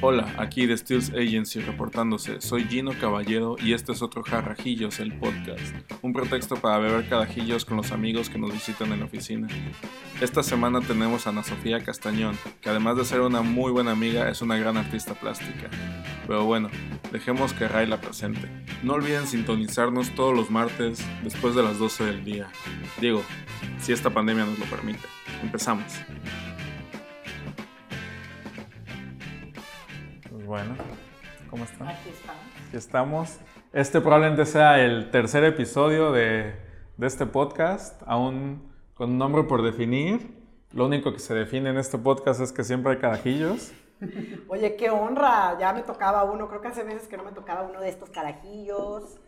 Hola, aquí de Steels Agency reportándose. Soy Gino Caballero y este es otro Jarrajillos, el podcast. Un pretexto para beber cadajillos con los amigos que nos visitan en la oficina. Esta semana tenemos a Ana Sofía Castañón, que además de ser una muy buena amiga, es una gran artista plástica. Pero bueno, dejemos que Ray la presente. No olviden sintonizarnos todos los martes después de las 12 del día. Digo, si esta pandemia nos lo permite. Empezamos. Bueno, ¿cómo están? Aquí estamos. Aquí estamos. Este probablemente sea el tercer episodio de, de este podcast, aún con un nombre por definir. Lo único que se define en este podcast es que siempre hay carajillos. Oye, qué honra. Ya me tocaba uno. Creo que hace meses que no me tocaba uno de estos carajillos.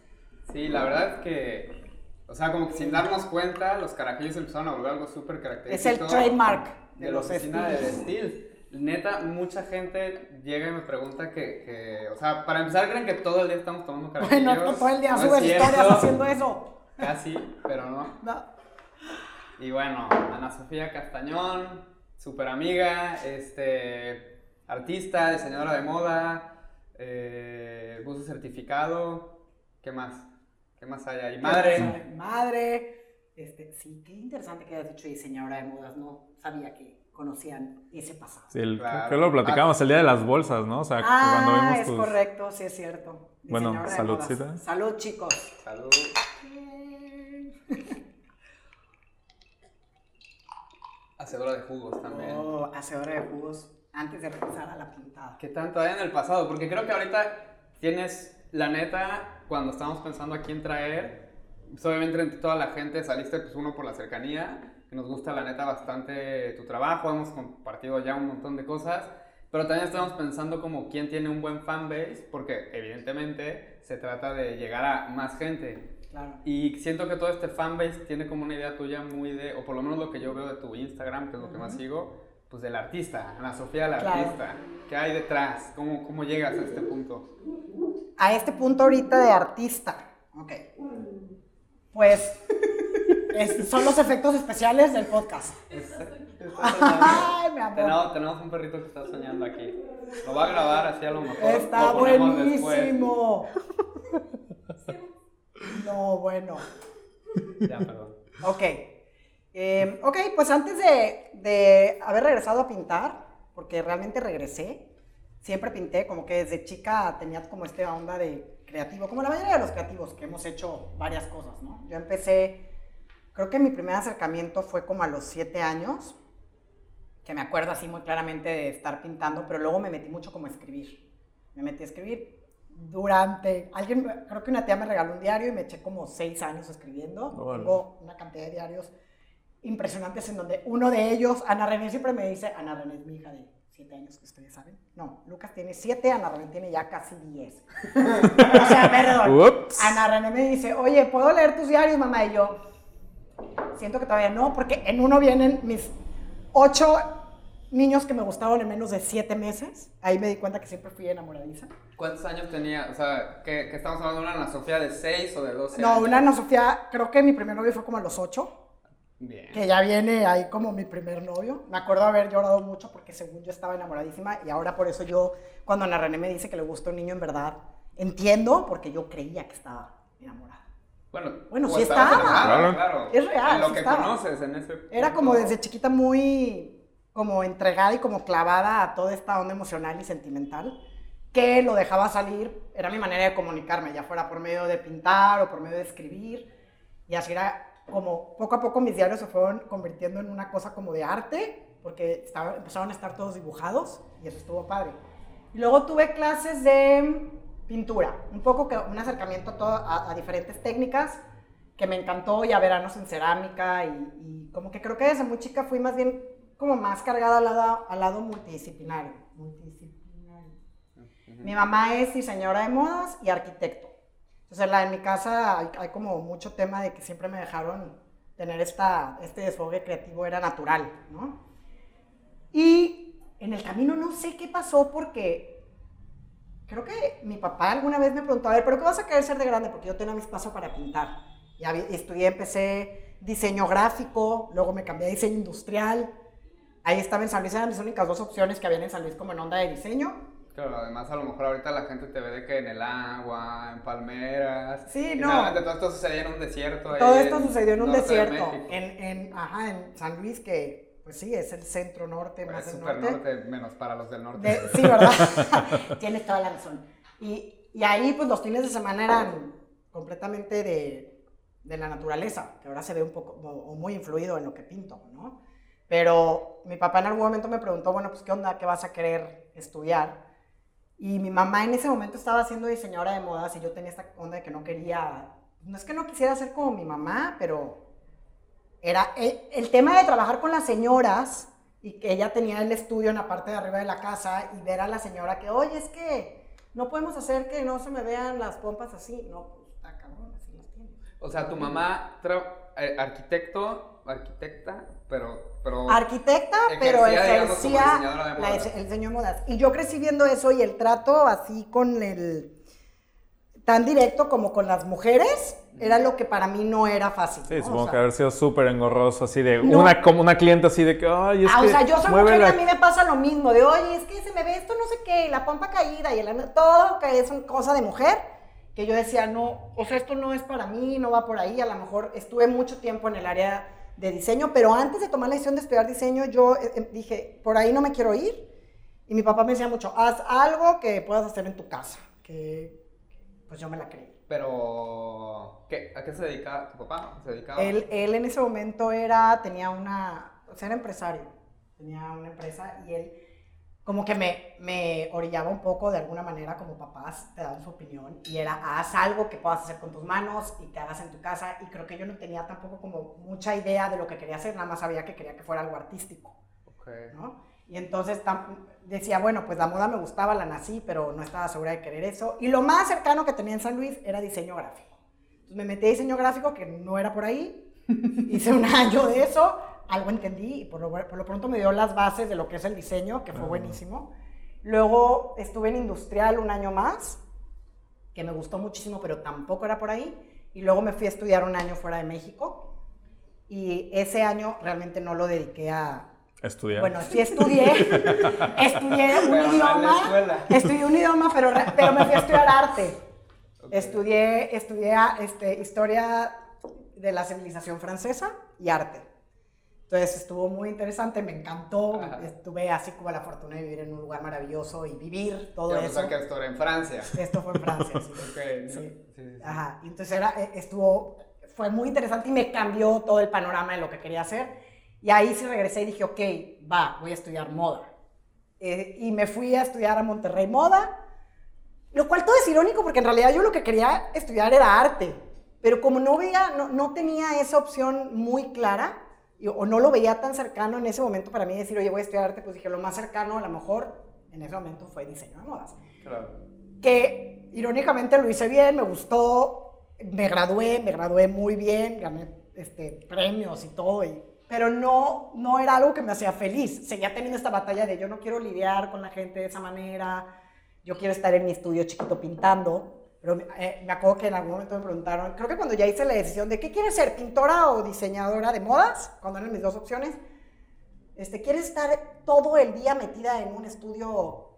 Sí, la verdad es que, o sea, como que sin darnos cuenta, los carajillos empezaron a volver algo súper característico. Es el trademark de, de la los oficina de. Steel. Neta, mucha gente llega y me pregunta que, que, o sea, para empezar creen que todo el día estamos tomando carajillos. Bueno, no todo el día No es subes historias haciendo eso. Casi, pero no. No. Y bueno, Ana Sofía Castañón, súper amiga, este, artista, diseñadora de moda, eh, buzo certificado, ¿qué más? ¿Qué más hay ahí? Madre. Madre. Este, sí, qué interesante que hayas dicho diseñadora de modas. No sabía que conocían ese pasado. Sí, el, Claro. creo que lo platicamos el día de las bolsas, ¿no? O sea, cuando Ah, vimos es tus... correcto, sí es cierto. Bueno, saludcita. Salud, chicos. Salud. Hacedora de jugos también. Oh, hacedora de jugos antes de regresar a la pintada. ¿Qué tanto hay en el pasado? Porque creo que ahorita tienes, la neta, cuando estábamos pensando a quién traer, pues obviamente entre toda la gente saliste pues uno por la cercanía, que nos gusta la neta bastante tu trabajo, hemos compartido ya un montón de cosas, pero también estamos pensando como quién tiene un buen fanbase, porque evidentemente se trata de llegar a más gente. Claro. Y siento que todo este fanbase tiene como una idea tuya muy de, o por lo menos lo que yo veo de tu Instagram, que es lo que más sigo, pues del artista, Ana Sofía la Claro. artista. ¿Qué hay detrás? ¿Cómo, ¿Cómo llegas a este punto? a este punto ahorita de artista. Ok. Pues es- son los efectos especiales del podcast. Ay, mi amor. tenemos, tenemos un perrito que está soñando aquí. Lo va a grabar así a lo mejor. Está lo ponemos después. buenísimo. No, bueno. Ya, perdón. Ok. Eh, ok, pues antes de, de haber regresado a pintar, porque realmente regresé, siempre pinté, como que desde chica tenía como esta onda de creativo, como la mayoría de los creativos que hemos hecho varias cosas, ¿no? Yo empecé, creo que mi primer acercamiento fue como a los siete años, que me acuerdo así muy claramente de estar pintando, pero luego me metí mucho como a escribir. Me metí a escribir durante, alguien, creo que una tía me regaló un diario y me eché como seis años escribiendo. Tengo una cantidad de diarios impresionantes en donde uno de ellos, Ana René siempre me dice, Ana René es mi hija de siete años, que ustedes saben. No, Lucas tiene siete, Ana René tiene ya casi diez. o sea, perdón. Ups. Ana René me dice, oye, ¿puedo leer tus diarios, mamá? Y yo, siento que todavía no, porque en uno vienen mis ocho niños que me gustaron en menos de siete meses. Ahí me di cuenta que siempre fui enamoradiza. ¿Cuántos años tenía? O sea, ¿que, que estamos hablando de una Ana Sofía de 6 o de 12 No, años? una Ana Sofía, creo que mi primer novio fue como a los ocho. Bien. que ya viene ahí como mi primer novio. Me acuerdo haber llorado mucho porque según yo estaba enamoradísima y ahora por eso yo, cuando Ana René me dice que le gusta un niño en verdad, entiendo porque yo creía que estaba enamorada. Bueno, Bueno, sí enamorada, Claro. claro. Es real, En lo sí que estaba. conoces en ese Era como punto. desde chiquita muy como entregada y como clavada a toda esta onda emocional y sentimental que lo dejaba salir, era mi manera de comunicarme, ya fuera por medio de pintar o por medio de escribir y así era como poco a poco mis diarios se fueron convirtiendo en una cosa como de arte porque estaba- empezaron a estar todos dibujados y eso estuvo padre. Y luego tuve clases de pintura, un poco que un acercamiento a, todo- a- a diferentes técnicas que me encantó y a veranos en cerámica y, y como que creo que desde muy chica fui más bien como más cargada al lado, al lado multidisciplinario. multidisciplinario. Mi mamá es diseñadora de modas y arquitecto. Entonces la, en mi casa hay, hay como mucho tema de que siempre me dejaron tener esta, este desfogue creativo, era natural, ¿no? Y en el camino no sé qué pasó porque creo que mi papá alguna vez me preguntó, a ver, ¿pero qué vas a querer ser de grande? Porque yo tenía mi espacio para pintar. Y había- estudié, empecé diseño gráfico, luego me cambié a diseño industrial. Ahí estaba en San Luis, eran las únicas dos opciones que habían en San Luis como en onda de diseño. Claro, además a lo mejor ahorita la gente te ve de que en el agua, en palmeras. Sí, no. realmente todo esto sucedía en un desierto. Todo esto sucedió en un de desierto, en, en, ajá, en San Luis, que pues sí, es el centro norte, Pues más es el norte. norte, menos para los del norte. De- sí, ¿verdad? Tienes toda la razón. Y, y ahí, pues los fines de semana eran completamente de, de la naturaleza, que ahora se ve un poco, o, o muy influido en lo que pinto, ¿no? Pero mi papá en algún momento me preguntó, bueno, pues, ¿qué onda? ¿Qué vas a querer estudiar? Y mi mamá en ese momento estaba siendo diseñadora de modas y yo tenía esta onda de que no quería, no es que no quisiera ser como mi mamá, pero era el, el tema de trabajar con las señoras y que ella tenía el estudio en la parte de arriba de la casa y ver a la señora que, oye, es que no podemos hacer que no se me vean las pompas así. No, pues está cabrón, así las tienes. O sea, tu mamá, eh, arquitecto, arquitecta, pero... pero Arquitecta, pero Ejercía, la- el diseño de modas. Y yo crecí viendo eso y el trato así con el tan directo como con las mujeres era lo que para mí no era fácil. Sí, ¿no? O supongo sea, que haber sido súper engorroso, así de No. una, como una cliente así de que, ay, es Ah, que o sea, yo soy mujer y la- a mí me pasa lo mismo, de oye, es que se me ve esto no sé qué, y la pompa caída y el todo que es una cosa de mujer, que yo decía, no, o sea, esto no es para mí, no va por ahí, a lo mejor estuve mucho tiempo en el área de diseño, pero antes de tomar la decisión de estudiar diseño, yo eh, eh, dije, por ahí no me quiero ir, y mi papá me decía mucho, haz algo que puedas hacer en tu casa, que pues yo me la creí. Pero, ¿qué, ¿a qué se dedicaba tu papá? ¿Se dedicaba? Él, él en ese momento era, tenía una, o sea, era empresario, tenía una empresa y él como que me, me orillaba un poco de alguna manera como papás, te dan su opinión y era, haz algo que puedas hacer con tus manos y que hagas en tu casa y creo que yo no tenía tampoco como mucha idea de lo que quería hacer, nada más sabía que quería que fuera algo artístico. Ok. ¿no? Y entonces tam- decía, bueno, pues la moda me gustaba, la nací, pero no estaba segura de querer eso. Y lo más cercano que tenía en San Luis era diseño gráfico. Entonces me metí a diseño gráfico, que no era por ahí. Hice un año de eso, algo entendí y por lo, por lo pronto me dio las bases de lo que es el diseño, que fue buenísimo. Luego estuve en industrial un año más, que me gustó muchísimo, pero tampoco era por ahí. Y luego me fui a estudiar un año fuera de México. Y ese año realmente no lo dediqué a, Estudiar. bueno, sí estudié, estudié un idioma, estudié un idioma, pero, pero me fui a estudiar arte. Ok. Estudié, estudié ah, este, historia de la civilización francesa y arte. Entonces estuvo muy interesante, me encantó, Ajá. estuve así como la fortuna de vivir en un lugar maravilloso y vivir todo Yo eso. que esto era en Francia. Esto fue en Francia, sí. Ok, Sí. sí, sí, sí. Ajá, y entonces era, eh, estuvo, fue muy interesante y me cambió todo el panorama de lo que quería hacer. Y ahí sí regresé y dije, ok, va, voy a estudiar moda. Eh, y me fui a estudiar a Monterrey Moda, lo cual todo es irónico porque en realidad yo lo que quería estudiar era arte, pero como no veía, no, no tenía esa opción muy clara, y- o no lo veía tan cercano en ese momento para mí decir, oye, voy a estudiar arte, pues dije, lo más cercano a lo mejor en ese momento fue diseño de modas Claro. que irónicamente lo hice bien, me gustó, me gradué, me gradué muy bien, gané este, premios y todo, y- pero no, no era algo que me hacía feliz. Seguía teniendo esta batalla de yo no quiero lidiar con la gente de esa manera, yo quiero estar en mi estudio chiquito pintando. Pero eh, me acuerdo que en algún momento me preguntaron, creo que cuando ya hice la decisión de qué quieres ser, pintora o diseñadora de modas, cuando eran mis dos opciones, este, ¿quieres estar todo el día metida en un estudio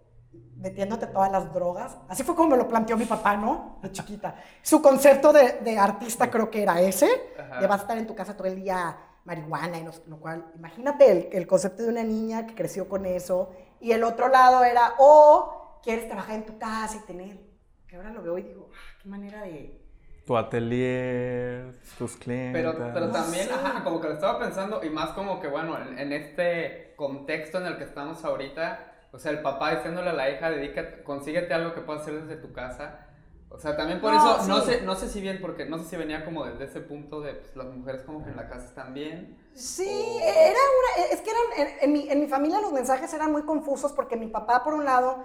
metiéndote todas las drogas? Así fue como me lo planteó mi papá, ¿no? De chiquita. Su concepto de, de artista creo que era ese, Ajá. de vas a estar en tu casa todo el día marihuana y no lo cual, imagínate el, el concepto de una niña que creció con eso. Y el otro lado era, o quieres trabajar en tu casa y tener, que ahora lo veo y digo, ah, qué manera de... Tu atelier, tus clientes. Pero, pero también, ajá, como que lo estaba pensando, y más como que, bueno, en, en este contexto en el que estamos ahorita, o sea, el papá diciéndole a la hija, dedícate, consíguete algo que puedas hacer desde tu casa. O sea, también por No, eso, no sé, no sé si bien, porque no sé si venía como desde ese punto de pues, las mujeres como que en la casa están bien. Sí, era una, es que eran, en, en mi, en mi familia los mensajes eran muy confusos porque mi papá, por un lado,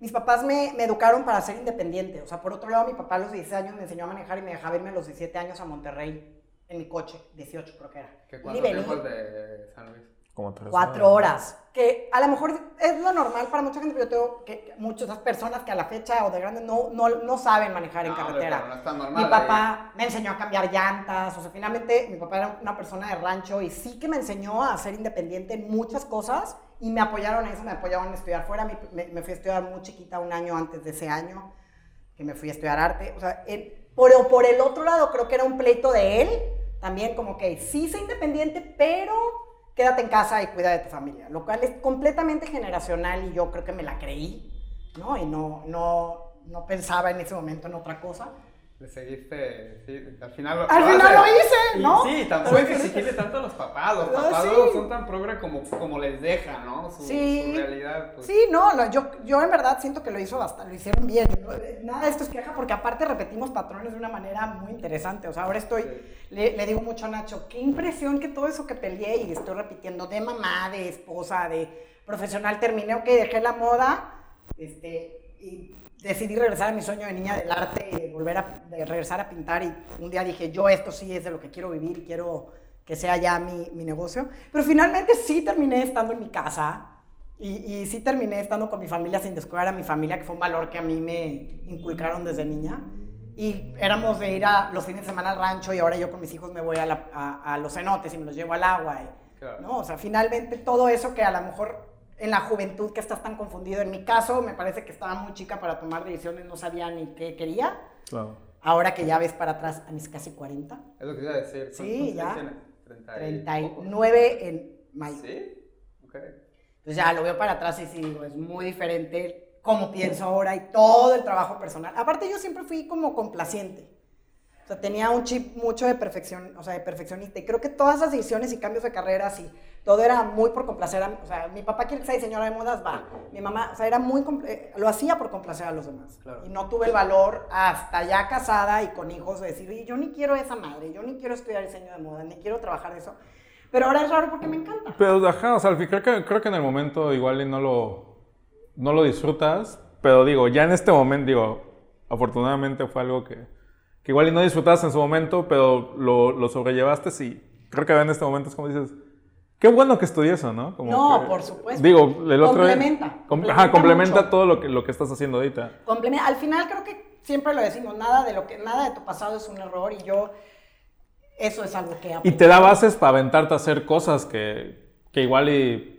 mis papás me, me educaron para ser independiente. O sea, por otro lado, mi papá a los 16 años me enseñó a manejar y me dejaba irme a los 17 años a Monterrey en mi coche, 18 creo que era. Y cuánto tiempo de San Luis. Como tres Cuatro horas. Que a lo mejor es lo normal para mucha gente, pero yo tengo que muchas personas que a la fecha o de grandes no, no, no saben manejar en No, carretera. pero no es tan normal, mi papá me enseñó a cambiar llantas, o sea, finalmente mi papá era una persona de rancho y sí que me enseñó a ser independiente en muchas cosas y me apoyaron a eso, me apoyaron a estudiar fuera. Me, me- me fui a estudiar muy chiquita, un año antes de ese año, que me fui a estudiar arte. O sea, eh, por, por el otro lado, creo que era un pleito de él, también como que sí, sé independiente, pero quédate en casa y cuida de tu familia, lo cual es completamente generacional y yo creo que me la creí, ¿no? Y no, no, no pensaba en ese momento en otra cosa. Le seguiste, sí, al final lo Al lo final haces. lo hice, Y ¿no? Sí, tampoco hay que exigirle tanto a los papás. Los No, papás sí. luego son tan progre como, como les deja, ¿no? Su, Sí. su realidad. Pues. Sí, no, yo, yo en verdad siento que lo hizo bastante, lo hicieron bien. ¿no? Nada de esto es queja porque aparte repetimos patrones de una manera muy interesante. O sea, ahora estoy, Sí. le, le digo mucho a Nacho, qué impresión que todo eso que peleé y estoy repitiendo de mamá, de esposa, de profesional, terminé, ok, dejé la moda, este, y decidí regresar a mi sueño de niña del arte y de volver a de regresar a pintar y un día dije, yo esto sí es de lo que quiero vivir, quiero que sea ya mi, mi negocio. Pero finalmente sí terminé estando en mi casa y, y sí terminé estando con mi familia sin descuidar a mi familia, que fue un valor que a mí me inculcaron desde niña. Y éramos de ir a los fines de semana al rancho y ahora yo con mis hijos me voy a, la- a- a los cenotes y me los llevo al agua. y- Claro. ¿no? O sea, finalmente todo eso que a lo mejor en la juventud que estás tan confundido, en mi caso me parece que estaba muy chica para tomar decisiones, no sabía ni qué quería. Claro. Ahora que ya ves para atrás a mis casi 40, Es lo que iba a decir. Sí, ¿Cuántos ya. años tienes? 30 y pocos. 39 en mayo. ¿Sí? Ok. Entonces ya lo veo para atrás y sí digo, es muy diferente cómo pienso ahora y todo el trabajo personal. Aparte yo siempre fui como complaciente. O sea, tenía un chip mucho de perfección, o sea, de perfeccionista. Y creo que todas las decisiones y cambios de carreras y todo era muy por complacer a, o sea, mi papá quiere que sea diseñadora de modas, va. Mi mamá, o sea, era muy, lo hacía por complacer a los demás. Claro. Y no tuve el valor hasta ya casada y con hijos de decir, "Oye, yo ni quiero esa madre, yo ni quiero estudiar diseño de moda, ni quiero trabajar de eso. Pero ahora es raro porque me encanta. Pero, ajá, o sea, creo que, creo que en el momento igual y no lo, no lo disfrutas, pero digo, ya en este momento, digo, afortunadamente fue algo que, que igual y no disfrutaste en su momento, pero lo, lo sobrellevaste y creo que en este momento es como dices, qué bueno que estudié eso, ¿no? Como No, que- por supuesto. Digo, el otro... Complementa, com- complementa ajá, complementa mucho. todo lo que, lo que estás haciendo ahorita. Compleme- Al final creo que siempre lo decimos, nada de lo que nada de tu pasado es un error y yo eso es algo que Y aprendí. te da bases para aventarte a hacer cosas que, que igual y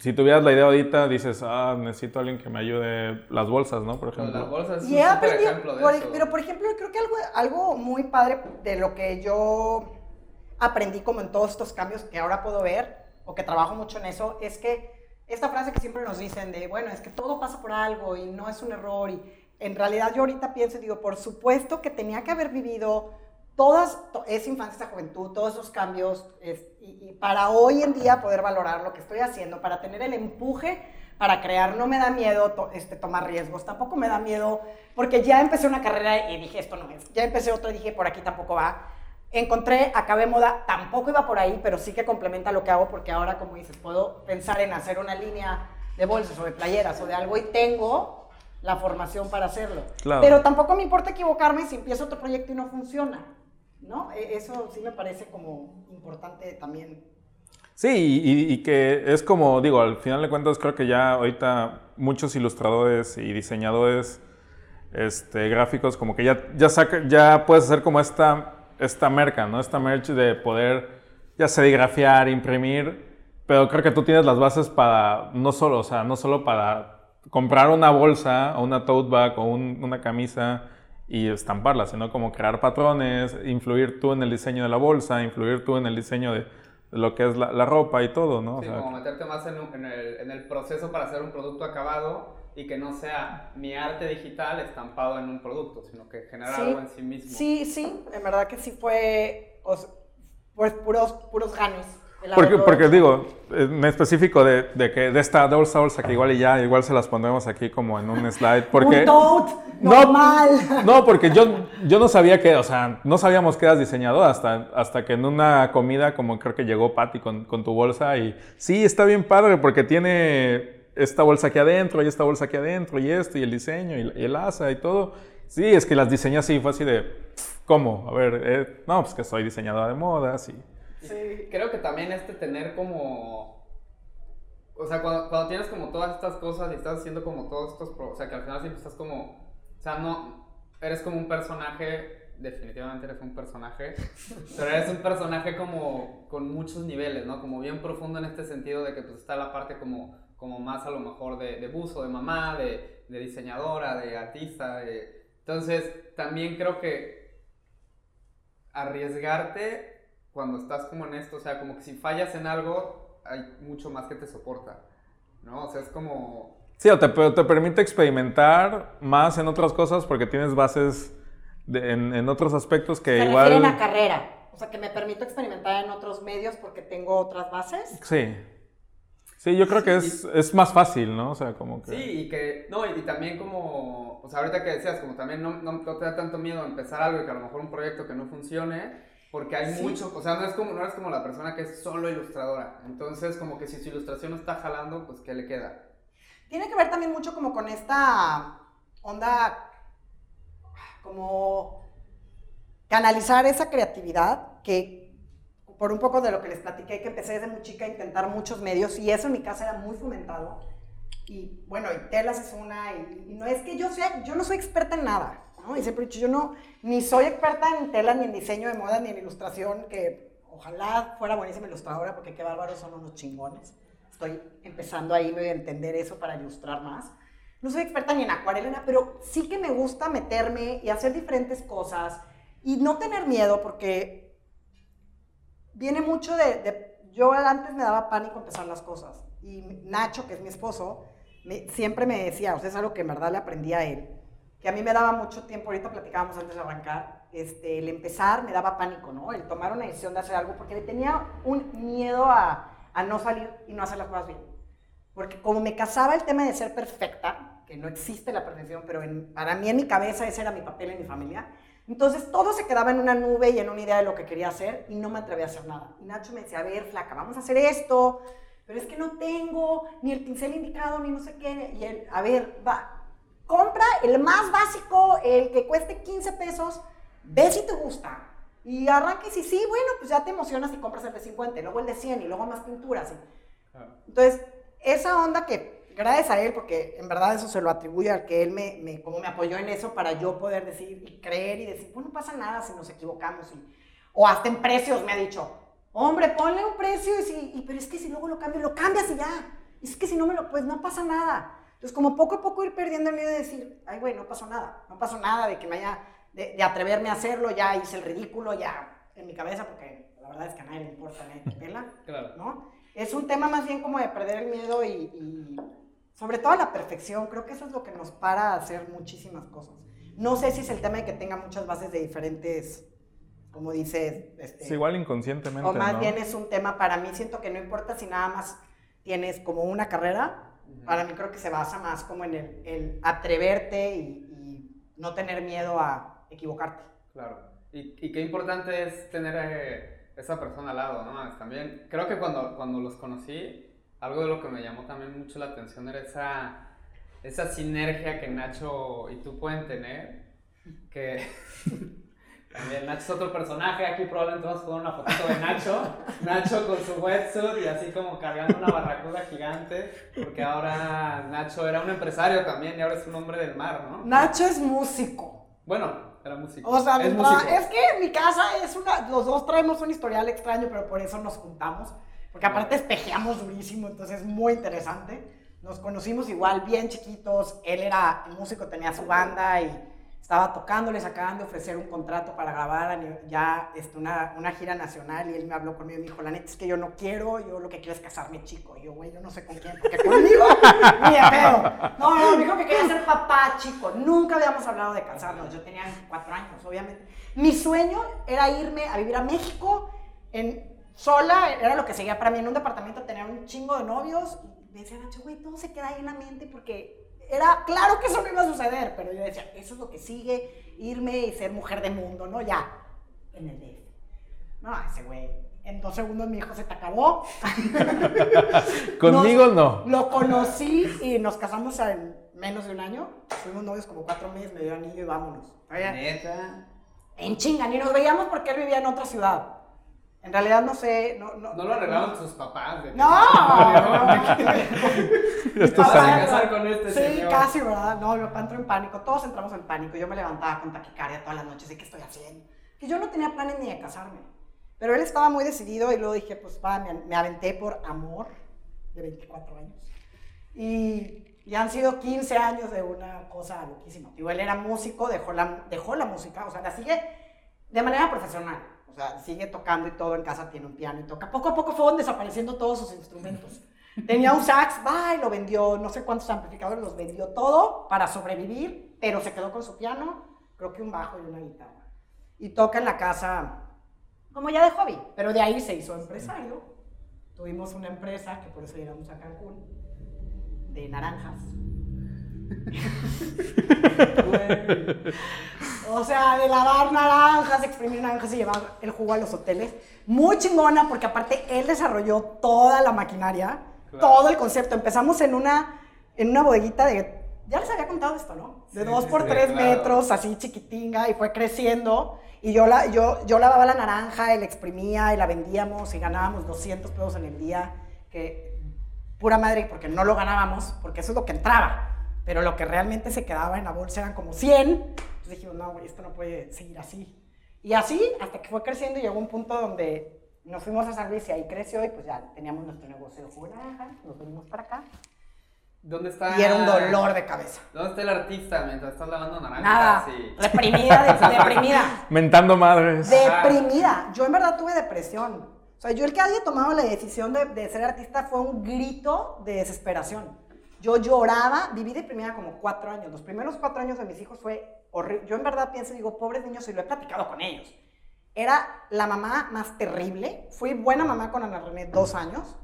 si tuvieras la idea ahorita dices, ah, necesito a alguien que me ayude las bolsas, ¿no? Por Lo de las ejemplo. bolsas es Y un he súper aprendido, ejemplo de por- eso. pero por ejemplo, creo que algo, algo muy padre de lo que yo aprendí como en todos estos cambios que ahora puedo ver, o que trabajo mucho en eso, es que esta frase que siempre nos dicen de, bueno, es que todo pasa por algo y no es un error, y en realidad yo ahorita pienso y digo, por supuesto que tenía que haber vivido todas, to- esa infancia, esa juventud, todos esos cambios, es- y, y para hoy en día poder valorar lo que estoy haciendo, para tener el empuje para crear, no me da miedo to- este, tomar riesgos, tampoco me da miedo, porque ya empecé una carrera y dije, esto no es, ya empecé otra y dije, por aquí tampoco va. Encontré, acabé moda, tampoco iba por ahí, pero sí que complementa lo que hago, porque ahora, como dices, puedo pensar en hacer una línea de bolsas o de playeras o de algo y tengo la formación para hacerlo. Claro. Pero tampoco me importa equivocarme si empiezo otro proyecto y no funciona, ¿no? E- Eso sí me parece como importante también. Sí, y, que es como, digo, al final de cuentas creo que ya ahorita muchos ilustradores y diseñadores este, gráficos como que ya, ya, saca, ya puedes hacer como esta, esta merca, ¿no? Esta merch de poder ya serigrafiar, imprimir, pero creo que tú tienes las bases para, no solo, o sea, no solo para comprar una bolsa o una tote bag o un- una camisa y estamparla, sino como crear patrones, influir tú en el diseño de la bolsa, influir tú en el diseño de, lo que es la, la ropa y todo, ¿no? O Sí, sea, como meterte más en, un- en el, en el proceso para hacer un producto acabado y que no sea mi arte digital estampado en un producto, sino que generar Sí, algo en sí mismo. Sí, sí, en verdad que sí fue, o sea, pues puros, puros ganes. Porque, porque digo, en específico de, de que de esta bolsa, bolsa que igual y ya, igual se las pondremos aquí como en un slide, porque... Un tote No, normal. No, porque yo, yo no sabía que, o sea, no sabíamos que eras diseñador hasta, hasta que en una comida, como creo que llegó Patty con, con tu bolsa y sí, está bien padre porque tiene esta bolsa aquí adentro y esta bolsa aquí adentro y esto y el diseño y, y el asa y todo. Sí, es que las diseñé así, fue así de, ¿cómo? A ver, eh, no, pues que soy diseñadora de modas y... Sí. Creo que también este tener como... O sea, cuando, cuando tienes como todas estas cosas y estás haciendo como todos estos... O sea, que al final siempre estás como... O sea, no... Eres como un personaje definitivamente eres un personaje, pero eres un personaje como con muchos niveles, ¿no? Como bien profundo en este sentido de que pues está la parte como, como más a lo mejor de, de buzo, de mamá, de, de diseñadora, de artista, de... Entonces, también creo que arriesgarte cuando estás como en esto, o sea, como que si fallas en algo, hay mucho más que te soporta, ¿no? O sea, es como... Sí, o te, pero te permite experimentar más en otras cosas porque tienes bases de- en, en otros aspectos que Se igual... refieren a carrera. O sea, que me permito experimentar en otros medios porque tengo otras bases. Sí. Sí, yo creo que es, es más fácil, ¿no? O sea, como que... Sí, y que, no, y, y también como, o sea, ahorita que decías, como también no, no, no te da tanto miedo empezar algo y que a lo mejor un proyecto que no funcione, porque hay Sí. mucho, o sea, no es como, no eres como la persona que es solo ilustradora, entonces como que si su ilustración no está jalando, pues ¿qué le queda? Tiene que ver también mucho como con esta onda, como canalizar esa creatividad que por un poco de lo que les platiqué, que empecé desde muy chica a intentar muchos medios y eso en mi casa era muy fomentado. Y bueno, y telas es una, y, y no es que yo sea, yo no soy experta en nada, ¿no? Y siempre he dicho, yo no, ni soy experta en telas, ni en diseño de moda, ni en ilustración, que ojalá fuera buenísima ilustradora, porque qué bárbaros son unos chingones. Estoy empezando ahí medio a entender eso para ilustrar más. No soy experta ni en acuarela, pero sí que me gusta meterme y hacer diferentes cosas y no tener miedo, porque viene mucho de, de- yo antes me daba pánico empezar las cosas y Nacho, que es mi esposo, me- siempre me decía, o sea, es algo que en verdad le aprendí a él, que a mí me daba mucho tiempo, ahorita platicábamos antes de arrancar, este, el empezar me daba pánico, ¿no? El tomar una decisión de hacer algo, porque le tenía un miedo a, a no salir y no hacer las cosas bien. Porque como me casaba el tema de ser perfecta, que no existe la perfección, pero en- para mí en mi cabeza ese era mi papel en mi familia, entonces todo se quedaba en una nube y en una idea de lo que quería hacer y no me atreví a hacer nada. Y Nacho me decía, a ver, flaca, vamos a hacer esto, pero es que no tengo ni el pincel indicado, ni no sé qué. Y él, a ver, va, compra el más básico, el que cueste 15 pesos, ve si te gusta. Y arranques y sí, bueno, pues ya te emocionas y compras el de 50, y luego el de 100 y luego más pinturas. y- entonces, esa onda que, gracias a él, porque en verdad eso se lo atribuye al que él me, me- como me apoyó en eso para yo poder decir y creer y decir, bueno, no pasa nada si nos equivocamos. y- o hasta en precios me ha dicho, hombre, ponle un precio y, si, y- pero es que si luego lo cambio, lo cambias y ya. Es que si no me lo, pues no pasa nada. Entonces, como poco a poco ir perdiendo el miedo de decir, ay, güey, no pasó nada. No pasó nada de que me haya, de, de atreverme a hacerlo, ya hice el ridículo, ya en mi cabeza, porque la verdad es que a nadie le importa, a nadie le pela. Claro. ¿no? Es un tema más bien como de perder el miedo y, y sobre todo la perfección. Creo que eso es lo que nos para a hacer muchísimas cosas. No sé si es el tema de que tenga muchas bases de diferentes, como dices, este, Es igual inconscientemente, o más ¿no? bien es un tema para mí. Siento que no importa si nada más tienes como una carrera. Para mí creo que se basa más como en el, el atreverte y, y no tener miedo a equivocarte. Claro. Y, y qué importante es tener eh, esa persona al lado, ¿no? También, creo que cuando, cuando los conocí, algo de lo que me llamó también mucho la atención era esa, esa sinergia que Nacho y tú pueden tener, que también Nacho es otro personaje, aquí probablemente vamos a poner una fotito de Nacho, Nacho con su wetsuit y así como cargando una barracuda gigante, porque ahora Nacho era un empresario también y ahora es un hombre del mar, ¿no? Nacho es músico. Bueno, era músico. O sea, es músico. es que mi casa es una, los dos traemos un historial extraño, pero por eso nos juntamos, porque aparte espejeamos durísimo, entonces es muy interesante. Nos conocimos igual bien chiquitos, él era músico, tenía su banda y estaba tocando, les acaban de ofrecer un contrato para grabar ya este, una, una gira nacional y él me habló conmigo y me dijo, la neta es que yo no quiero, yo lo que quiero es casarme chico. Yo, güey, yo no sé con quién, porque conmigo ni de. No, no, me dijo que quería ser papá chico. Nunca habíamos hablado de casarnos, yo tenía cuatro años, obviamente. Mi sueño era irme a vivir a México en, sola, era lo que seguía para mí, en un departamento tener un chingo de novios. Y me decía Nacho, güey, todo se queda ahí en la mente porque era claro que eso no iba a suceder, pero yo decía, eso es lo que sigue, irme y ser mujer de mundo, ¿no? Ya, en el DF. No, ese güey, en dos segundos mi hijo se te acabó. Conmigo Nos- no. Lo conocí y nos casamos en menos de un año. Fuimos novios como cuatro meses, me dio anillo y vámonos. Neta. En chinga, ni nos veíamos porque él vivía en otra ciudad. En realidad no sé, no, no, No lo arreglaron sus papás. de No, Esto casar con este Sí, señor. casi, ¿verdad? No, mi papá entró en pánico. Todos entramos en pánico. Yo me levantaba con taquicardia todas las noches. ¿Y qué estoy haciendo? Que yo no tenía planes ni de casarme. Pero él estaba muy decidido y luego dije, pues va, me, me aventé por amor de 24 años. Y, y han sido 15 años de una cosa loquísima. Digo, él era músico, dejó la, dejó la música, o sea, la sigue de manera profesional. Sea, sigue tocando y todo en casa, tiene un piano y toca. Poco a poco fueron desapareciendo todos sus instrumentos. Tenía un sax, va y lo vendió, no sé cuántos amplificadores los vendió todo para sobrevivir, pero se quedó con su piano, creo que un bajo y una guitarra. Y toca en la casa como ya de hobby, pero de ahí se hizo empresario. Tuvimos una empresa, que por eso llegamos a Cancún, de naranjas. O sea, de lavar naranjas, exprimir naranjas y llevar el jugo a los hoteles. Muy chingona, porque aparte él desarrolló toda la maquinaria, Claro. todo el concepto. Empezamos en una, en una bodeguita de, ya les había contado esto, ¿no? De Sí, dos sí, por sí, tres claro. metros, así chiquitinga, y fue creciendo. Y yo, la, yo, yo lavaba la naranja, la exprimía, y la vendíamos, y ganábamos 200 pesos en el día, que pura madre, porque no lo ganábamos, porque eso es lo que entraba. Pero lo que realmente se quedaba en la bolsa eran como 100. Entonces dijimos, no, güey, esto no puede seguir así. Y así, hasta que fue creciendo, y llegó un punto donde nos fuimos a San Luis y ahí creció, y pues ya teníamos nuestro negocio de jugo nos venimos para acá. ¿Dónde está? Y era un dolor de cabeza. ¿Dónde está el artista mientras estás lavando naranjas? Nada, Sí. reprimida, de- deprimida. Mentando madres. Deprimida. Yo en verdad tuve depresión. O sea, yo el que haya tomado la decisión de, de ser artista fue un grito de desesperación. Yo lloraba, viví deprimida como cuatro años. Los primeros cuatro años de mis hijos fue horrible. Yo en verdad pienso y digo, pobres niños, y lo he platicado con ellos. Era la mamá más terrible. Fui buena mamá con Ana René dos años,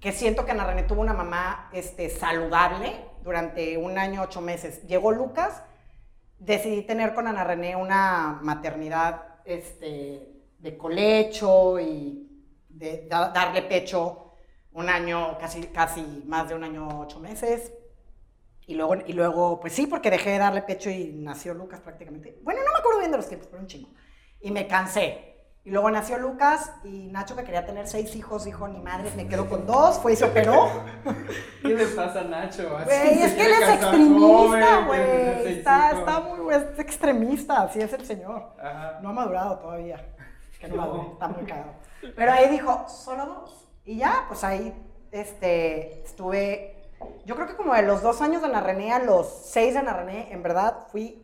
que siento que Ana René tuvo una mamá este, saludable durante un año, ocho meses. Llegó Lucas, decidí tener con Ana René una maternidad este, de colecho y de da- darle pecho un año, casi, casi más de un año, ocho meses. Y luego, y luego, pues sí, porque dejé de darle pecho y nació Lucas prácticamente. Bueno, no me acuerdo bien de los tiempos, pero un chingo. Y me cansé. Y luego nació Lucas y Nacho, que quería tener seis hijos, dijo, ni madre, me quedo con dos. Fue y se operó. ¿Qué le pasa a Nacho? Güey, es que él es extremista, güey. Está, está muy, es extremista, así es el señor. Ajá. No ha madurado todavía. Que no No. madure, está muy cagado. Pero ahí dijo, solo dos. Y ya, pues ahí este, estuve, yo creo que como de los dos años de Ana René a los seis de Ana René, en verdad fui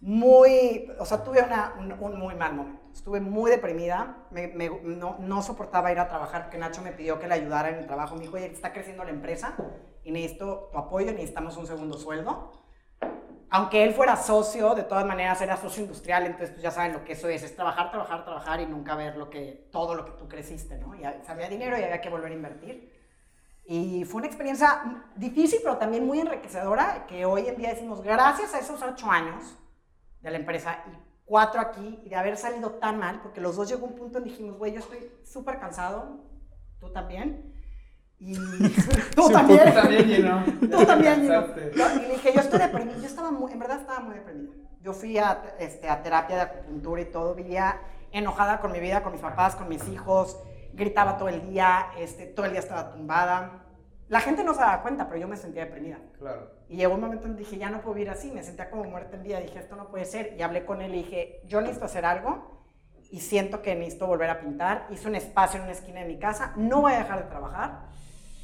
muy, o sea, tuve una- un, muy mal momento. Estuve muy deprimida, me- no, no soportaba ir a trabajar porque Nacho me pidió que le ayudara en el trabajo. Me dijo, oye, está creciendo la empresa y necesito tu apoyo, necesitamos un segundo sueldo. Aunque él fuera socio, de todas maneras era socio industrial, entonces pues ya saben lo que eso es, es trabajar, trabajar, trabajar y nunca ver lo que, todo lo que tú creciste, ¿no? Y había dinero y había que volver a invertir. Y fue una experiencia difícil, pero también muy enriquecedora, que hoy en día decimos, gracias a esos ocho años de la empresa y cuatro aquí, y de haber salido tan mal, porque los dos llegó un punto en dijimos, güey, yo estoy súper cansado, tú también, y tú Tú también. también, Gino. Tú también. Yo- Y le dije, yo estoy deprimida. Yo estaba muy, en verdad estaba muy deprimida. Yo fui a, este, a terapia de acupuntura y todo. Vivía enojada con mi vida, con mis papás, con mis hijos. Gritaba todo el día. Este, todo el día estaba tumbada. La gente no se daba cuenta, pero yo me sentía deprimida. Claro. Y llegó un momento en que dije, ya no puedo vivir así. Me sentía como muerta en vida. Dije, esto no puede ser. Y hablé con él y dije, yo necesito hacer algo. Y siento que necesito volver a pintar. Hice un espacio en una esquina de mi casa. No voy a dejar de trabajar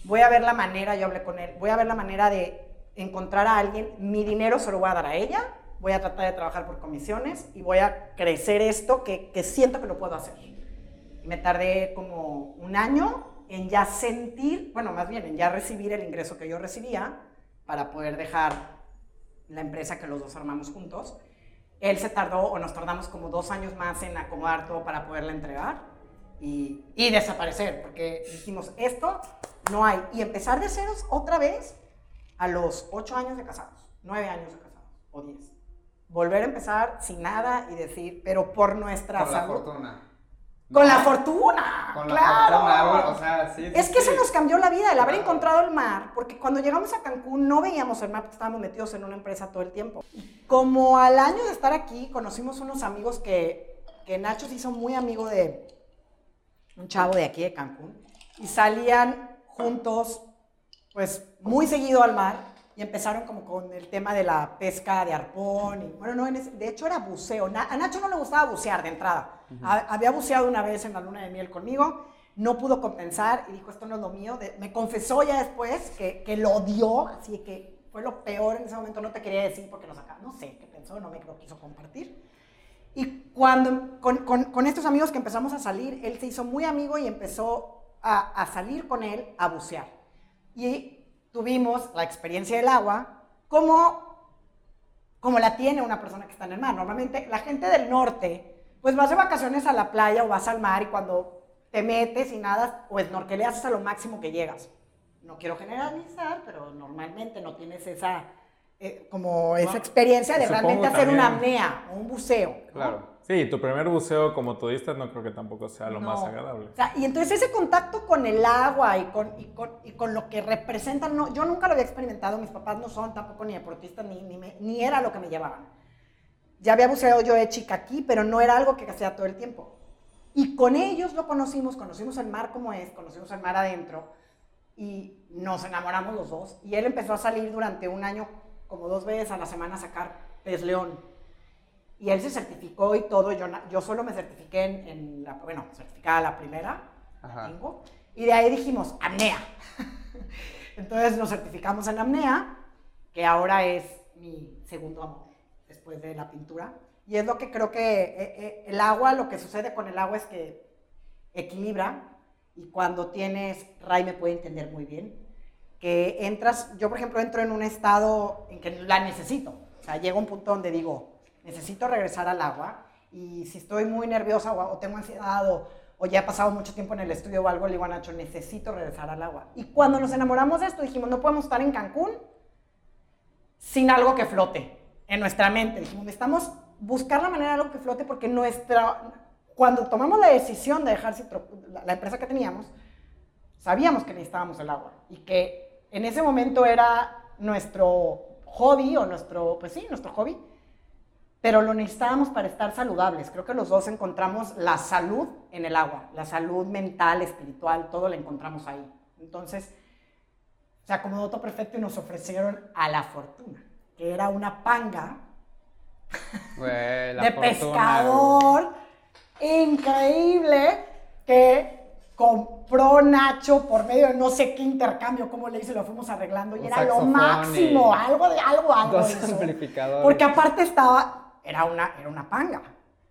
voy a ver la manera, yo hablé con él, voy a ver la manera de encontrar a alguien, mi dinero se lo voy a dar a ella, voy a tratar de trabajar por comisiones y voy a crecer esto que, que siento que lo puedo hacer. Y me tardé como un año en ya sentir, bueno, más bien en ya recibir el ingreso que yo recibía para poder dejar la empresa que los dos armamos juntos. Él se tardó o nos tardamos como dos años más en acomodar todo para poderla entregar y, y desaparecer, porque dijimos, esto no hay. Y empezar de ceros otra vez a los ocho años de casados, nueve años de casados o diez. Volver a empezar sin nada y decir, pero por nuestra Con la salud. fortuna. Con la fortuna, Con la claro. fortuna, güey, o sea, sí. sí, Es que sí. se nos cambió la vida el haber encontrado el mar, porque cuando llegamos a Cancún no veíamos el mar porque estábamos metidos en una empresa todo el tiempo. Como al año de estar aquí, conocimos unos amigos que, que Nacho se hizo muy amigo de un chavo de aquí de Cancún y salían juntos pues muy seguido al mar y empezaron como con el tema de la pesca de arpón. Y, bueno, no, en ese- de hecho era buceo. Na- a Nacho no le gustaba bucear de entrada. Ha- había buceado una vez en la luna de miel conmigo, no pudo compensar y dijo, esto no es lo mío. De- me confesó ya después que, que lo odió, así que fue lo peor en ese momento. No te quería decir porque nos acá, no sé qué pensó, no me lo quiso compartir. Y cuando, con, con- con estos amigos que empezamos a salir, él se hizo muy amigo y empezó a, a salir con él a bucear. Y tuvimos la experiencia del agua como, como la tiene una persona que está en el mar. Normalmente la gente del norte, pues vas de vacaciones a la playa o vas al mar y cuando te metes y nadas o snorkeleas hasta lo máximo que llegas. No quiero generalizar, pero normalmente no tienes esa, eh, como esa experiencia de supongo realmente hacer una también. apnea o un buceo. ¿no? Claro. Sí, tu primer buceo como tudista no creo que tampoco sea lo más No. agradable. O sea, y entonces ese contacto con el agua y con, y con, y con lo que representa, no, yo nunca lo había experimentado, mis papás no son tampoco ni deportistas, ni, ni, me- ni era lo que me llevaban. Ya había buceado yo de chica aquí, pero no era algo que hacía todo el tiempo. Y con ellos lo conocimos, conocimos el mar como es, conocimos el mar adentro y nos enamoramos los dos. Y él empezó a salir durante un año, como dos veces a la semana, a sacar pez león. Y él se certificó y todo. Yo, yo solo me certifiqué en, en la, bueno, certificada la primera, la tengo. Y de ahí dijimos, apnea. Entonces nos certificamos en apnea, que ahora es mi segundo amor, después de la pintura. Y es lo que creo que eh, eh, el agua, lo que sucede con el agua es que equilibra. Y cuando tienes, Ray me puede entender muy bien, que entras, yo por ejemplo entro en un estado en que la necesito. O sea, llega un punto donde digo, necesito regresar al agua y si estoy muy nerviosa o, tengo ansiedad o, o ya he pasado mucho tiempo en el estudio o algo, le digo a Nacho, necesito regresar al agua. Y cuando nos enamoramos de esto dijimos, no podemos estar en Cancún sin algo que flote en nuestra mente. Dijimos, necesitamos buscar la manera de algo que flote porque nuestra, cuando tomamos la decisión de dejar la empresa que teníamos, sabíamos que necesitábamos el agua y que en ese momento era nuestro hobby o nuestro, pues sí, nuestro hobby, pero lo necesitábamos para estar saludables. Creo que los dos encontramos la salud en el agua, la salud mental, espiritual, todo la encontramos ahí. Entonces, se acomodó todo perfecto y nos ofrecieron a la fortuna, que era una panga Güey, la de fortuna, pescador increíble que compró Nacho por medio de no sé qué intercambio, como le hice, lo fuimos arreglando y Un era lo máximo, algo de algo, algo. Dos amplificadores. Porque aparte estaba, era una, era una panga.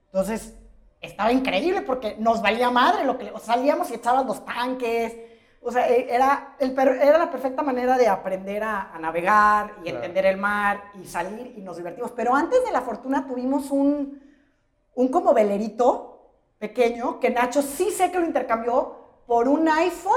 Entonces, estaba increíble porque nos valía madre lo que o salíamos y echabas los tanques. O sea, e- era, el era la perfecta manera de aprender a, a navegar y Claro. entender el mar y salir y nos divertimos. Pero antes de la fortuna tuvimos un, un como velerito pequeño que Nacho sí sé que lo intercambió por un iPhone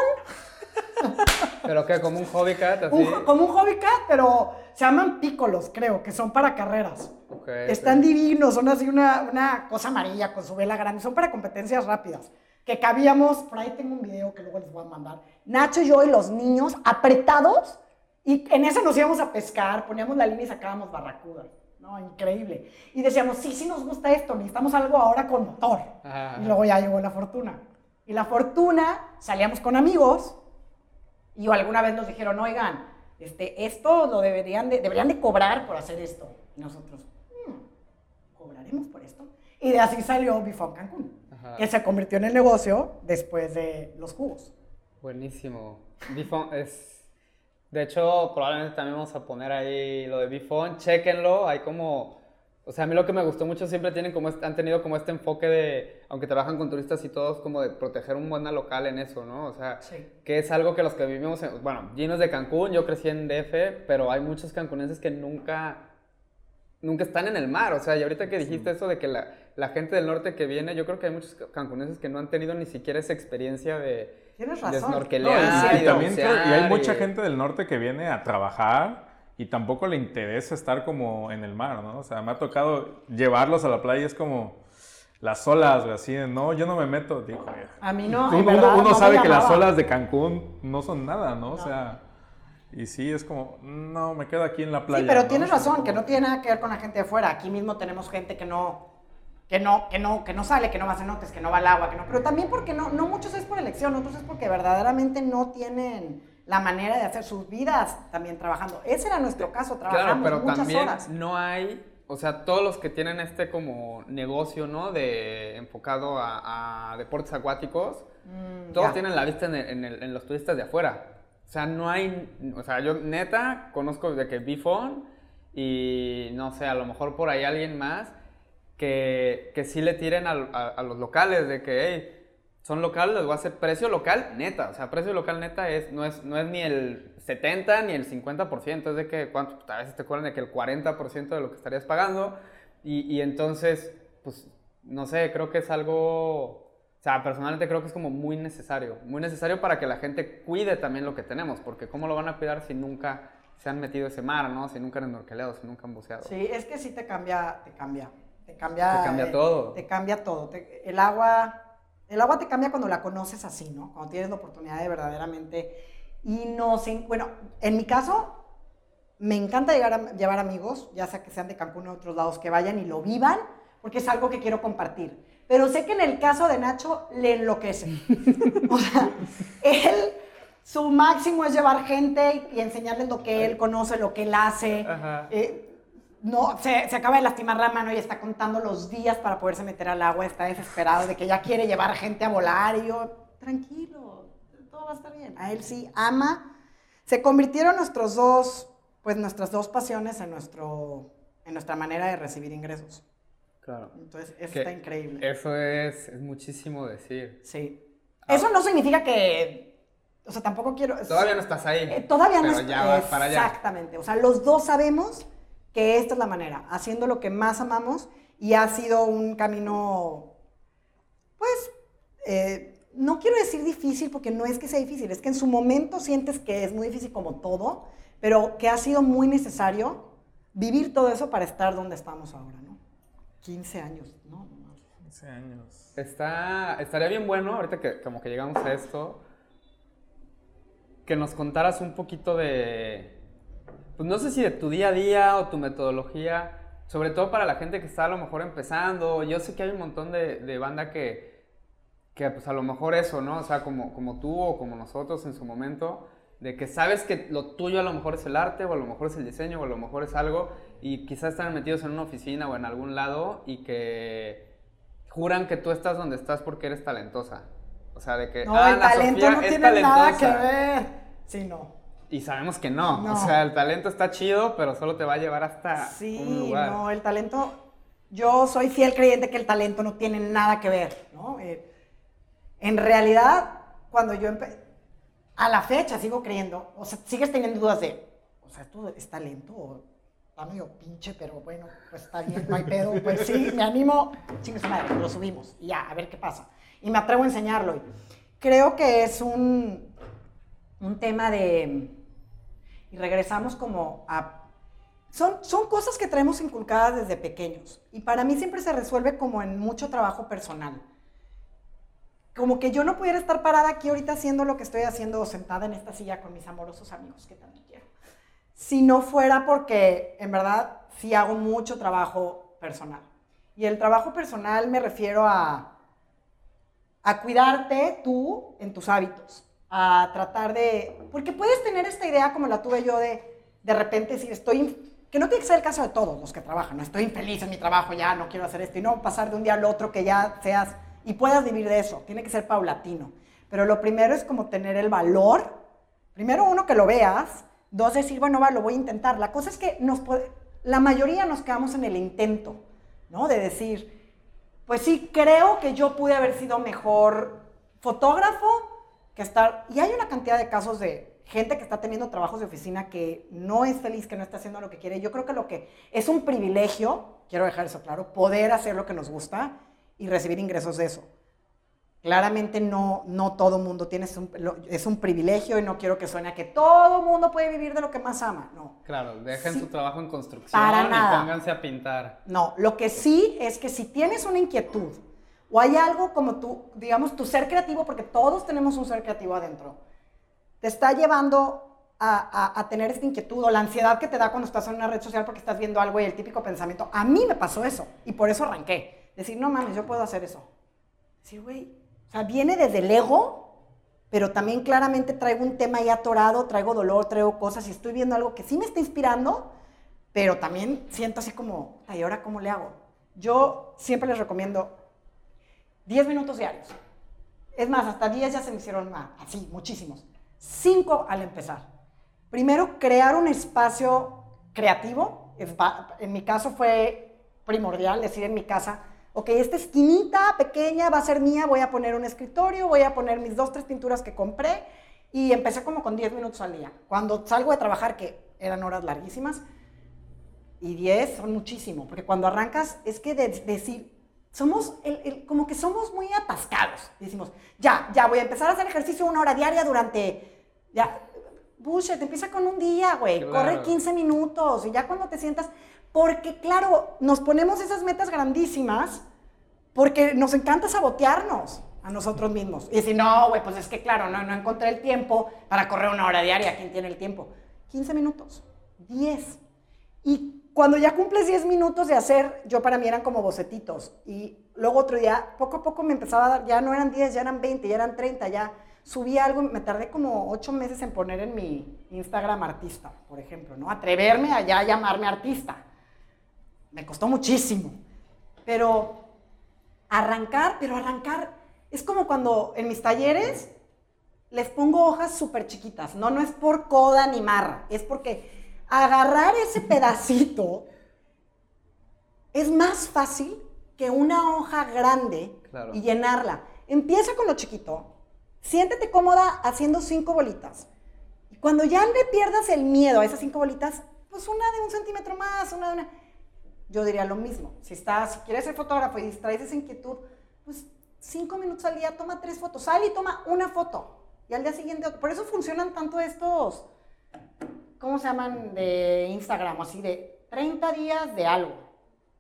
Pero que como un hobby cat, así. un- como un hobby cat, pero se llaman pícolos, creo, que son para carreras. Ok, Están divinos, son así una, una cosa amarilla con su vela grande, son para competencias rápidas. Que cabíamos, por ahí tengo un video que luego les voy a mandar. Nacho, yo y los niños apretados, y en ese nos íbamos a pescar, poníamos la línea y sacábamos barracudas. No, increíble. Y decíamos, sí, sí nos gusta esto, necesitamos algo ahora con motor. Ajá, Y ajá. luego ya llegó la fortuna. Y la fortuna, salíamos con amigos y alguna vez nos dijeron, oigan, este, esto lo deberían de, deberían de cobrar por hacer esto. Y nosotros, "Hmm, ¿cobraremos por esto? Y de así salió Bifón Cancún, Ajá. que se convirtió en el negocio después de los jugos. Buenísimo. Bifon es. De hecho, probablemente también vamos a poner ahí lo de Bifon. Chéquenlo. Hay como. O sea, a mí lo que me gustó mucho siempre tienen como este- han tenido como este enfoque de, aunque trabajan con turistas y todos, como de proteger un buena local en eso, ¿no? O sea, Sí. que es algo que los que vivimos, en, bueno, es de Cancún, yo crecí en DF, pero hay muchos cancunenses que nunca, nunca están en el mar, o sea, y ahorita que dijiste eso de que la, la gente del norte que viene, yo creo que hay muchos cancunenses que no han tenido ni siquiera esa experiencia de, Tienes de razón. snorkelear No, y, y y de también y hay mucha y- gente del norte que viene a trabajar y tampoco le interesa estar como en el mar, ¿no? O sea, me ha tocado llevarlos a la playa y es como las olas, güey, así de, no, yo no me meto. Digo, A mí no. uno, en verdad, uno no sabe que las olas de Cancún no son nada, ¿no? O sea, y sí, es como, no, me quedo aquí en la playa. Sí, pero ¿no? tienes razón, que no tiene nada que ver con la gente de fuera. Aquí mismo tenemos gente que no, que no, que no, que no sale, que no va a cenotes, que no va al agua, que no. Pero también porque no, no muchos es por elección, otros es porque verdaderamente no tienen la manera de hacer sus vidas también trabajando. Ese era nuestro caso, trabajamos Claro, pero muchas también horas. no hay, o sea, todos los que tienen este como negocio, ¿no? De enfocado a, a deportes acuáticos, Mm, todos ya. tienen la vista en, el- en el- en los turistas de afuera. O sea, no hay, o sea, yo neta conozco de que Bifon y no sé, a lo mejor por ahí alguien más que, que sí le tiren al- a, a los locales de que, hey, son locales, les voy a hacer precio local neta. O sea, precio local neta es, no, es, no es ni el 70 ni el 50%, es de que ¿cuánto? a veces te cobran de que el 40% de lo que estarías pagando. Y, y entonces, pues, no sé, creo que es algo... O sea, personalmente creo que es como muy necesario. Muy necesario para que la gente cuide también lo que tenemos. Porque ¿cómo lo van a cuidar si nunca se han metido ese mar, ¿no? Si nunca han snorkeleado, si nunca han buceado. Sí, es que sí te cambia, te cambia. Te cambia. Te cambia eh, todo. Te cambia todo. Te- el agua. El agua te cambia cuando la conoces así, ¿no? Cuando tienes la oportunidad de verdaderamente. Y no sin. Bueno, en mi caso, me encanta llegar a- llevar amigos, ya sea que sean de Cancún o de otros lados, que vayan y lo vivan, porque es algo que quiero compartir. Pero sé que en el caso de Nacho le enloquece. o sea, él, su máximo es llevar gente y enseñarles lo que él conoce, lo que él hace. Ajá. Eh, no, se, se acaba de lastimar la mano y está contando los días para poderse meter al agua, está desesperado de que ya quiere llevar gente a volar y yo, tranquilo, todo va a estar bien. A él sí ama. Se convirtieron nuestros dos, pues nuestras dos pasiones en, nuestro, en nuestra manera de recibir ingresos. Claro. Entonces, eso Que está increíble. Eso es, es muchísimo decir. Sí. Eso no significa que, o sea, tampoco quiero... Todavía no estás ahí. Eh, todavía no pero es- ya vas para allá. Exactamente. O sea, los dos sabemos que esta es la manera, haciendo lo que más amamos y ha sido un camino, pues, eh, no quiero decir difícil porque no es que sea difícil, es que en su momento sientes que es muy difícil como todo, pero que ha sido muy necesario vivir todo eso para estar donde estamos ahora, ¿no? 15 años, ¿no? no, no. 15 años. Está, estaría bien bueno, ahorita que como que llegamos a esto, que nos contaras un poquito de, pues no sé si de tu día a día o tu metodología, sobre todo para la gente que está a lo mejor empezando. Yo sé que hay un montón de, de banda que, que pues a lo mejor eso, ¿no? O sea, como, como tú o como nosotros en su momento, de que sabes que lo tuyo a lo mejor es el arte o a lo mejor es el diseño o a lo mejor es algo y quizás están metidos en una oficina o en algún lado y que juran que tú estás donde estás porque eres talentosa. O sea, de que No, "Ah, el talento Sofía no tiene nada que talentosa". ver. Sí, no. Y sabemos que no. No. O sea, el talento está chido, pero solo te va a llevar hasta un Sí, lugar. no, el talento, yo soy fiel creyente que el talento no tiene nada que ver, ¿no? Eh, en realidad, cuando yo empecé, a la fecha sigo creyendo, o sea, sigues teniendo dudas de, o sea, ¿esto es talento o está medio pinche, pero bueno, pues está bien, no hay pedo, pues sí, me animo, chingue su madre, lo subimos y ya, a ver qué pasa. Y me atrevo a enseñarlo. Creo que es un, un tema de, y regresamos como a son, son cosas que traemos inculcadas desde pequeños y para mí siempre se resuelve como en mucho trabajo personal. Como que yo no pudiera estar parada aquí ahorita haciendo lo que estoy haciendo o sentada en esta silla con mis amorosos amigos que también quiero. Si no fuera porque en verdad sí hago mucho trabajo personal. Y el trabajo personal me refiero a, a cuidarte tú en tus hábitos, a tratar de... Porque puedes tener esta idea como la tuve yo de de repente decir estoy... Que no tiene que ser el caso de todos los que trabajan, no estoy infeliz en mi trabajo, ya no quiero hacer esto y no pasar de un día al otro que ya seas y puedas vivir de eso, tiene que ser paulatino. Pero lo primero es como tener el valor, primero uno que lo veas, dos decir, bueno, va, lo voy a intentar. La cosa es que nos puede- la mayoría nos quedamos en el intento, ¿no? De decir, pues sí, creo que yo pude haber sido mejor fotógrafo que estar... Y hay una cantidad de casos de gente que está teniendo trabajos de oficina que no es feliz, que no está haciendo lo que quiere. Yo creo que lo que es un privilegio, quiero dejar eso claro, poder hacer lo que nos gusta y recibir ingresos de eso. Claramente no, no todo mundo tiene, es un, es un privilegio y no quiero que suene a que todo mundo puede vivir de lo que más ama. No, Claro, dejen Sí. su trabajo en construcción Para y nada. pónganse a pintar. No, lo que sí es que si tienes una inquietud o hay algo como tú, digamos, tu ser creativo, porque todos tenemos un ser creativo adentro, te está llevando a, a- a tener esta inquietud o la ansiedad que te da cuando estás en una red social porque estás viendo algo y el típico pensamiento. A mí me pasó eso y por eso arranqué. Decir, no mames, yo puedo hacer eso. Decir, güey, o sea, viene desde el ego pero también claramente traigo un tema ahí atorado, traigo dolor, traigo cosas y estoy viendo algo que sí me está inspirando, pero también siento así como, ¿y ahora cómo le hago? Yo siempre les recomiendo 10 minutos diarios. Es más, hasta 10 ya se me hicieron así, muchísimos. 5 al empezar. Primero, crear un espacio creativo. En mi caso fue primordial decir en mi casa, ok, esta esquinita pequeña va a ser mía, voy a poner un escritorio, voy a poner mis dos, tres pinturas que compré y empecé como con 10 minutos al día. Cuando salgo de trabajar, que eran horas larguísimas, y 10 son muchísimo, porque cuando arrancas es que decir, somos, el, como que somos muy atascados. Decimos, ya, ya voy a empezar a hacer ejercicio una hora diaria durante, ya, bullshit, empieza con un día, güey, corre 15 minutos y ya cuando te sientas, porque claro, nos ponemos esas metas grandísimas porque nos encanta sabotearnos a nosotros mismos. Y decir, no, güey, pues es que claro, no, no encontré el tiempo para correr una hora diaria. ¿Quién tiene el tiempo? 15 minutos, 10. Y cuando ya cumples 10 minutos de hacer, yo para mí eran como bocetitos. Y luego otro día, poco a poco me empezaba a dar, ya no eran 10, ya eran 20, ya eran 30, ya subí algo, me tardé como 8 meses en poner en mi Instagram artista, por ejemplo, ¿no? Atreverme a ya llamarme artista. Me costó muchísimo. Pero arrancar, pero arrancar, es como cuando en mis talleres les pongo hojas súper chiquitas. No, no es por coda ni marra, es porque agarrar ese pedacito es más fácil que una hoja grande y llenarla. Empieza con lo chiquito, siéntete cómoda haciendo cinco bolitas. Y cuando ya le pierdas el miedo a esas cinco bolitas, pues una de un centímetro más, una de una yo diría lo mismo. Si estás, si quieres ser fotógrafo y distraes esa inquietud, pues cinco minutos al día, toma tres fotos, sal y toma una foto. Y al día siguiente. Por eso funcionan tanto estos, ¿cómo se llaman? De Instagram, así de 30 días de algo.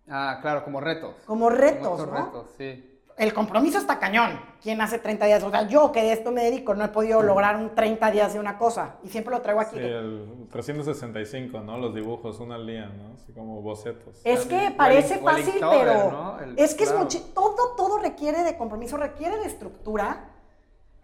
Ah, claro, como retos. Como retos, como ¿no? retos, sí el compromiso está cañón. ¿Quién hace 30 días? O sea, yo que de esto me dedico, no he podido lograr un 30 días de una cosa. Y siempre lo traigo aquí. Sí, el 365, ¿no? Los dibujos, uno al día, ¿no? Así como bocetos. Es que parece fácil, pero es que es mucho, todo, todo requiere de compromiso, requiere de estructura.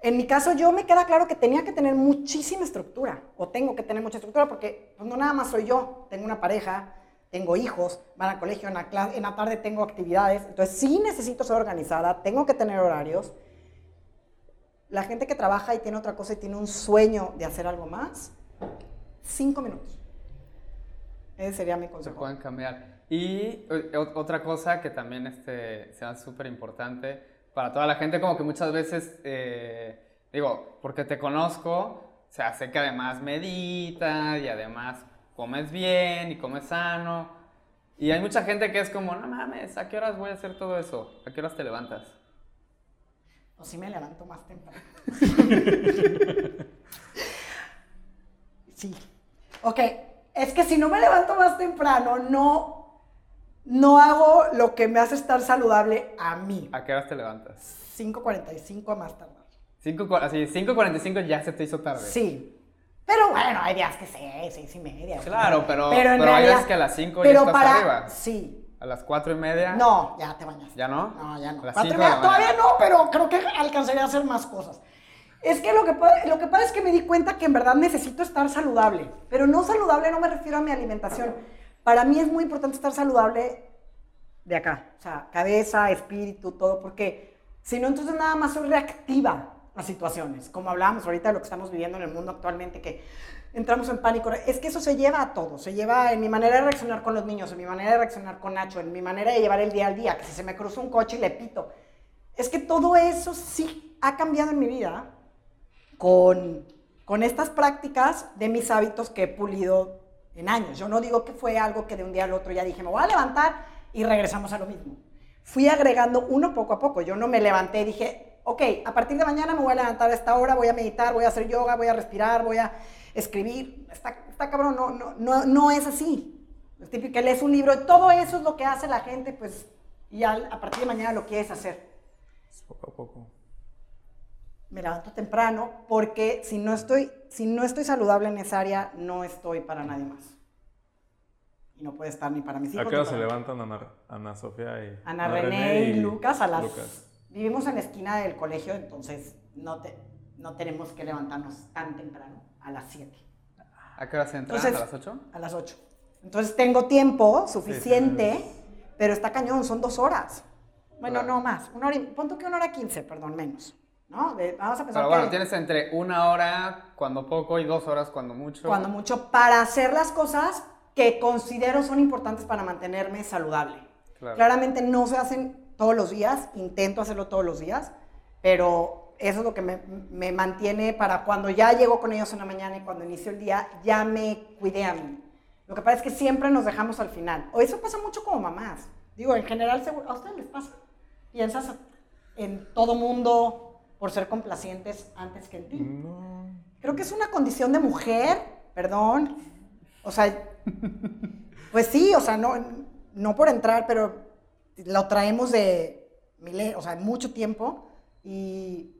En mi caso, yo me queda claro que tenía que tener muchísima estructura, o tengo que tener mucha estructura, porque pues, no nada más soy yo, tengo una pareja, tengo hijos, van al colegio, en la, en la tarde tengo actividades, entonces sí necesito ser organizada, tengo que tener horarios. La gente que trabaja y tiene otra cosa y tiene un sueño de hacer algo más, cinco minutos. Ese sería mi consejo. Se pueden cambiar. Y eh, otra cosa que también este, sea súper importante para toda la gente, como que muchas veces, eh, digo, porque te conozco, o sea, sé que además medita y además comes bien y comes sano. Y hay mucha gente que es como, no mames, ¿a qué horas voy a hacer todo eso? ¿A qué horas te levantas? Pues sí me levanto más temprano. sí. Ok, es que si no me levanto más temprano, no, no hago lo que me hace estar saludable a mí. ¿A qué horas te levantas? 5.45 a más tardar. 5, así, 5.45 ya se te hizo tarde. Sí, pero bueno, hay días que seis, seis y media. Claro, pero, pero, hay días que a las cinco ya estás para, arriba. Sí. ¿A las cuatro y media? No, ya te bañas. ¿Ya no? No, ya no. A las cinco todavía no, pero creo que alcanzaría a hacer más cosas. Es que lo que, lo que pasa es que me di cuenta que en verdad necesito estar saludable. Pero no saludable no me refiero a mi alimentación. Para mí es muy importante estar saludable de acá. O sea, cabeza, espíritu, todo. Porque si no, entonces nada más soy reactiva las situaciones, como hablábamos ahorita de lo que estamos viviendo en el mundo actualmente, que entramos en pánico. Es que eso se lleva a todo, se lleva en mi manera de reaccionar con los niños, en mi manera de reaccionar con Nacho, en mi manera de llevar el día al día, que si se me cruza un coche y le pito. Es que todo eso sí ha cambiado en mi vida con, con estas prácticas de mis hábitos que he pulido en años. Yo no digo que fue algo que de un día al otro ya dije, me voy a levantar y regresamos a lo mismo. Fui agregando uno poco a poco. Yo no me levanté y dije, ok, a partir de mañana me voy a levantar a esta hora, voy a meditar, voy a hacer yoga, voy a respirar, voy a escribir. Está, está cabrón, no, no, no, no es así. Es típico que lees un libro y todo eso es lo que hace la gente, pues, y a partir de mañana lo quieres hacer. Poco a poco. Me levanto temprano porque si no estoy, si no estoy saludable en esa área, no estoy para nadie más. Y no puede estar ni para mis hijos. ¿A qué hora se levantan Ana, Sofía y Ana, René, y, Lucas a las Vivimos en la esquina del colegio, entonces no te, no tenemos que levantarnos tan temprano, a las 7. ¿A qué hora se entra? ¿A las 8? A las 8. Entonces tengo tiempo suficiente, pero está cañón, son dos horas. Bueno, Claro. no más. Una hora y, pon tú que una hora quince, perdón, menos. ¿No? De- vamos a pensar Pero bueno, que tienes entre una hora cuando poco y dos horas cuando mucho. cuando mucho para hacer las cosas que considero son importantes para mantenerme saludable. Claro. Claramente no se hacen todos los días, intento hacerlo todos los días, pero eso es lo que me, me mantiene para cuando ya llego con ellos en la mañana y cuando inicio el día, ya me cuidé a mí. Lo que pasa es que siempre nos dejamos al final. O eso pasa mucho como mamás. Digo, en general, seguro- a ustedes les pasa. Piensas en todo mundo por ser complacientes antes que en ti. No. Creo que es una condición de mujer, perdón. O sea, pues sí, o sea, no, no por entrar, pero lo traemos de, o sea, mucho tiempo y,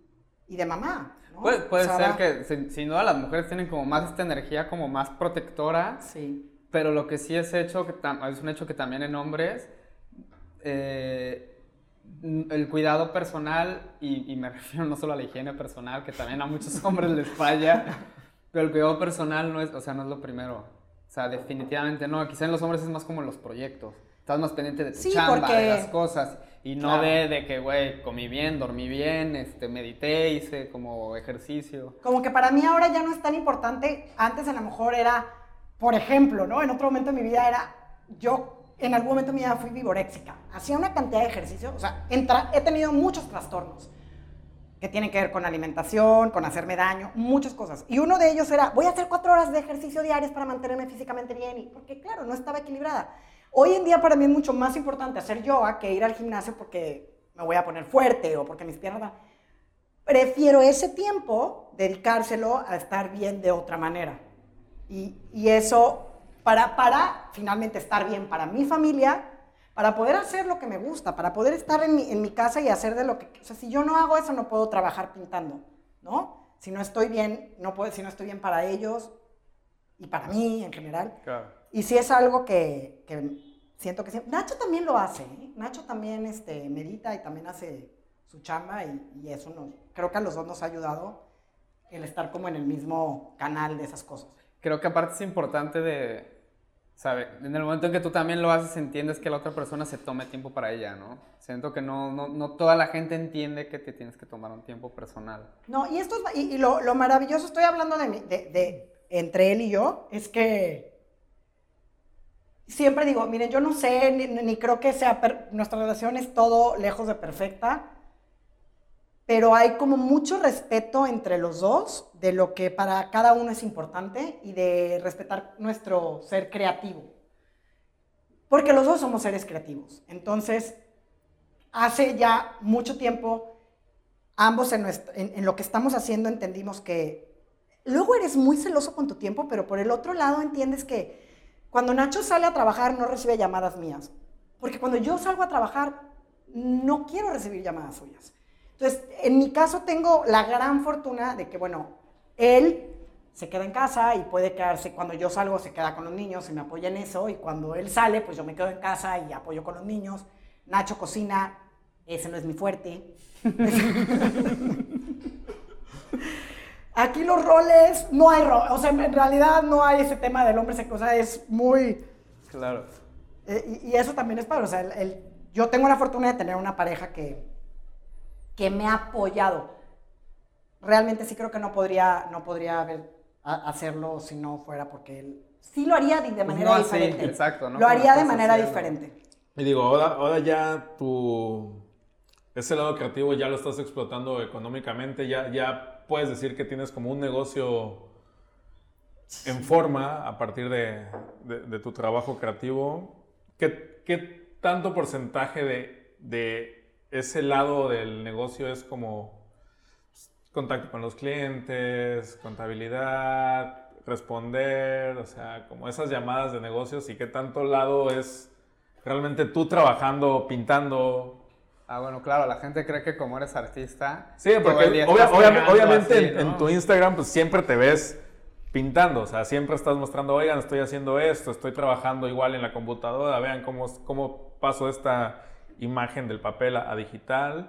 y de mamá. ¿no? Puede, puede O sea, ser que sin, sin duda las mujeres tienen como más esta energía como más protectora, Sí. pero lo que sí es hecho, que es un hecho que también en hombres, eh, el cuidado personal, y, y me refiero no solo a la higiene personal, que también a muchos hombres les falla, pero el cuidado personal no es, o sea, no es lo primero. O sea, definitivamente no. Quizá en los hombres es más como en los proyectos. Estás más pendiente de tu Sí, chamba, porque- de las cosas. Y no Claro. de, de que, güey, comí bien, dormí bien, este, medité, hice como ejercicio. Como que para mí ahora ya no es tan importante. Antes a lo mejor era, por ejemplo, ¿no? En otro momento de mi vida era, yo en algún momento de mi vida fui vivoréxica. Hacía una cantidad de ejercicio, o sea, entra- he tenido muchos trastornos que tienen que ver con alimentación, con hacerme daño, muchas cosas. Y uno de ellos era, voy a hacer cuatro horas de ejercicio diarias para mantenerme físicamente bien, y, porque claro, no estaba equilibrada. Hoy en día para mí es mucho más importante hacer yoga que ir al gimnasio porque me voy a poner fuerte o porque mis piernas... van- Prefiero ese tiempo dedicárselo a estar bien de otra manera. Y, y eso para, para finalmente estar bien para mi familia, para poder hacer lo que me gusta, para poder estar en mi, en mi casa y hacer de lo que... O sea, si yo no hago eso, no puedo trabajar pintando, ¿no? Si no estoy bien, no puedo, si no estoy bien para ellos y para mí en general. Claro. Y sí es algo que, que siento que siempre... Nacho también lo hace, ¿eh? Nacho también este, medita y también hace su chamba y, y eso nos, creo que a los dos nos ha ayudado el estar como en el mismo canal de esas cosas. Creo que aparte es importante de, ¿sabe? En el momento en que tú también lo haces, entiendes que la otra persona se tome tiempo para ella, ¿no? Siento que no, no, no toda la gente entiende que te tienes que tomar un tiempo personal. No, y esto es, y, lo, lo maravilloso, estoy hablando de, de, entre él y yo, es que siempre digo, miren, yo no sé, ni, ni creo que sea, nuestra relación es todo lejos de perfecta, pero hay como mucho respeto entre los dos de lo que para cada uno es importante y de respetar nuestro ser creativo. Porque los dos somos seres creativos. Entonces, hace ya mucho tiempo ambos en, lo que estamos haciendo entendimos que luego eres muy celoso con tu tiempo, pero por el otro lado entiendes que cuando Nacho sale a trabajar no recibe llamadas mías. Porque cuando yo salgo a trabajar no quiero recibir llamadas suyas. Entonces, en mi caso tengo la gran fortuna de que, bueno, él se queda en casa y puede quedarse, cuando yo salgo se queda con los niños y me apoya en eso, y cuando él sale, pues yo me quedo en casa y apoyo con los niños. Nacho cocina, ese no es mi fuerte. Aquí los roles, no hay roles, o sea, en realidad no hay ese tema del hombre, o sea, es muy... Claro. eh, y, y eso también es padre, o sea, el- el- yo tengo la fortuna de tener una pareja que, que me ha apoyado. Realmente sí creo que no podría, no podría haber, a- hacerlo si no fuera porque él sí lo haría de, de manera no, sí, diferente. exacto, ¿no? Lo haría de manera haciendo. diferente. Y digo, ahora, ahora ya tu... Ese lado creativo ya lo estás explotando económicamente, ya, ya puedes decir que tienes como un negocio en forma a partir de, de- de tu trabajo creativo. ¿Qué, qué tanto porcentaje de, de ese lado del negocio es como contacto con los clientes, contabilidad, responder, o sea, como esas llamadas de negocios y qué tanto lado es realmente tú trabajando, pintando. Ah, bueno, claro, la gente cree que como eres artista. Sí, porque obvia- obvia- obviamente así, en, tu Instagram pues siempre te ves pintando, o sea, siempre estás mostrando, oigan, estoy haciendo esto, estoy trabajando igual en la computadora, vean cómo, cómo paso esta imagen del papel a, a digital.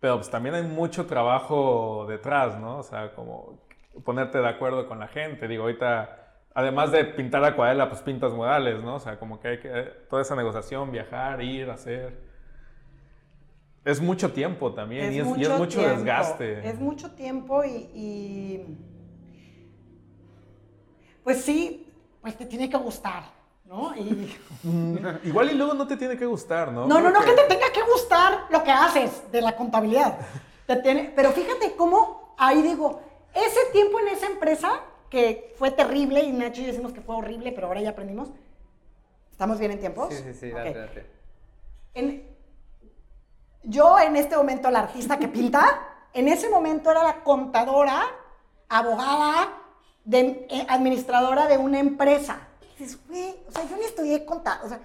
pero pues también hay mucho trabajo detrás, ¿no? O sea, como ponerte de acuerdo con la gente. Digo, ahorita, además de pintar acuarela, pues pintas modales, ¿no? O sea, como que hay que, toda esa negociación, viajar, ir, hacer. Es mucho tiempo también y, es, y, es, mucho tiempo, desgaste. Es mucho tiempo y, y, Pues sí, pues te tiene que gustar, ¿no? Y... Igual y luego no te tiene que gustar, ¿no? No, no, no, que te tenga que gustar lo que haces de la contabilidad. Te tiene... Pero fíjate cómo ahí digo, ese tiempo en esa empresa, que fue terrible, y Nacho y yo decimos que fue horrible, pero ahora ya aprendimos. ¿Estamos bien en tiempos? Sí, sí, sí, date, date. En- yo en este momento, la artista que pinta, en ese momento era la contadora, abogada, de, eh, administradora de una empresa. Dices, güey, o sea, yo ni estudié contar, o sea,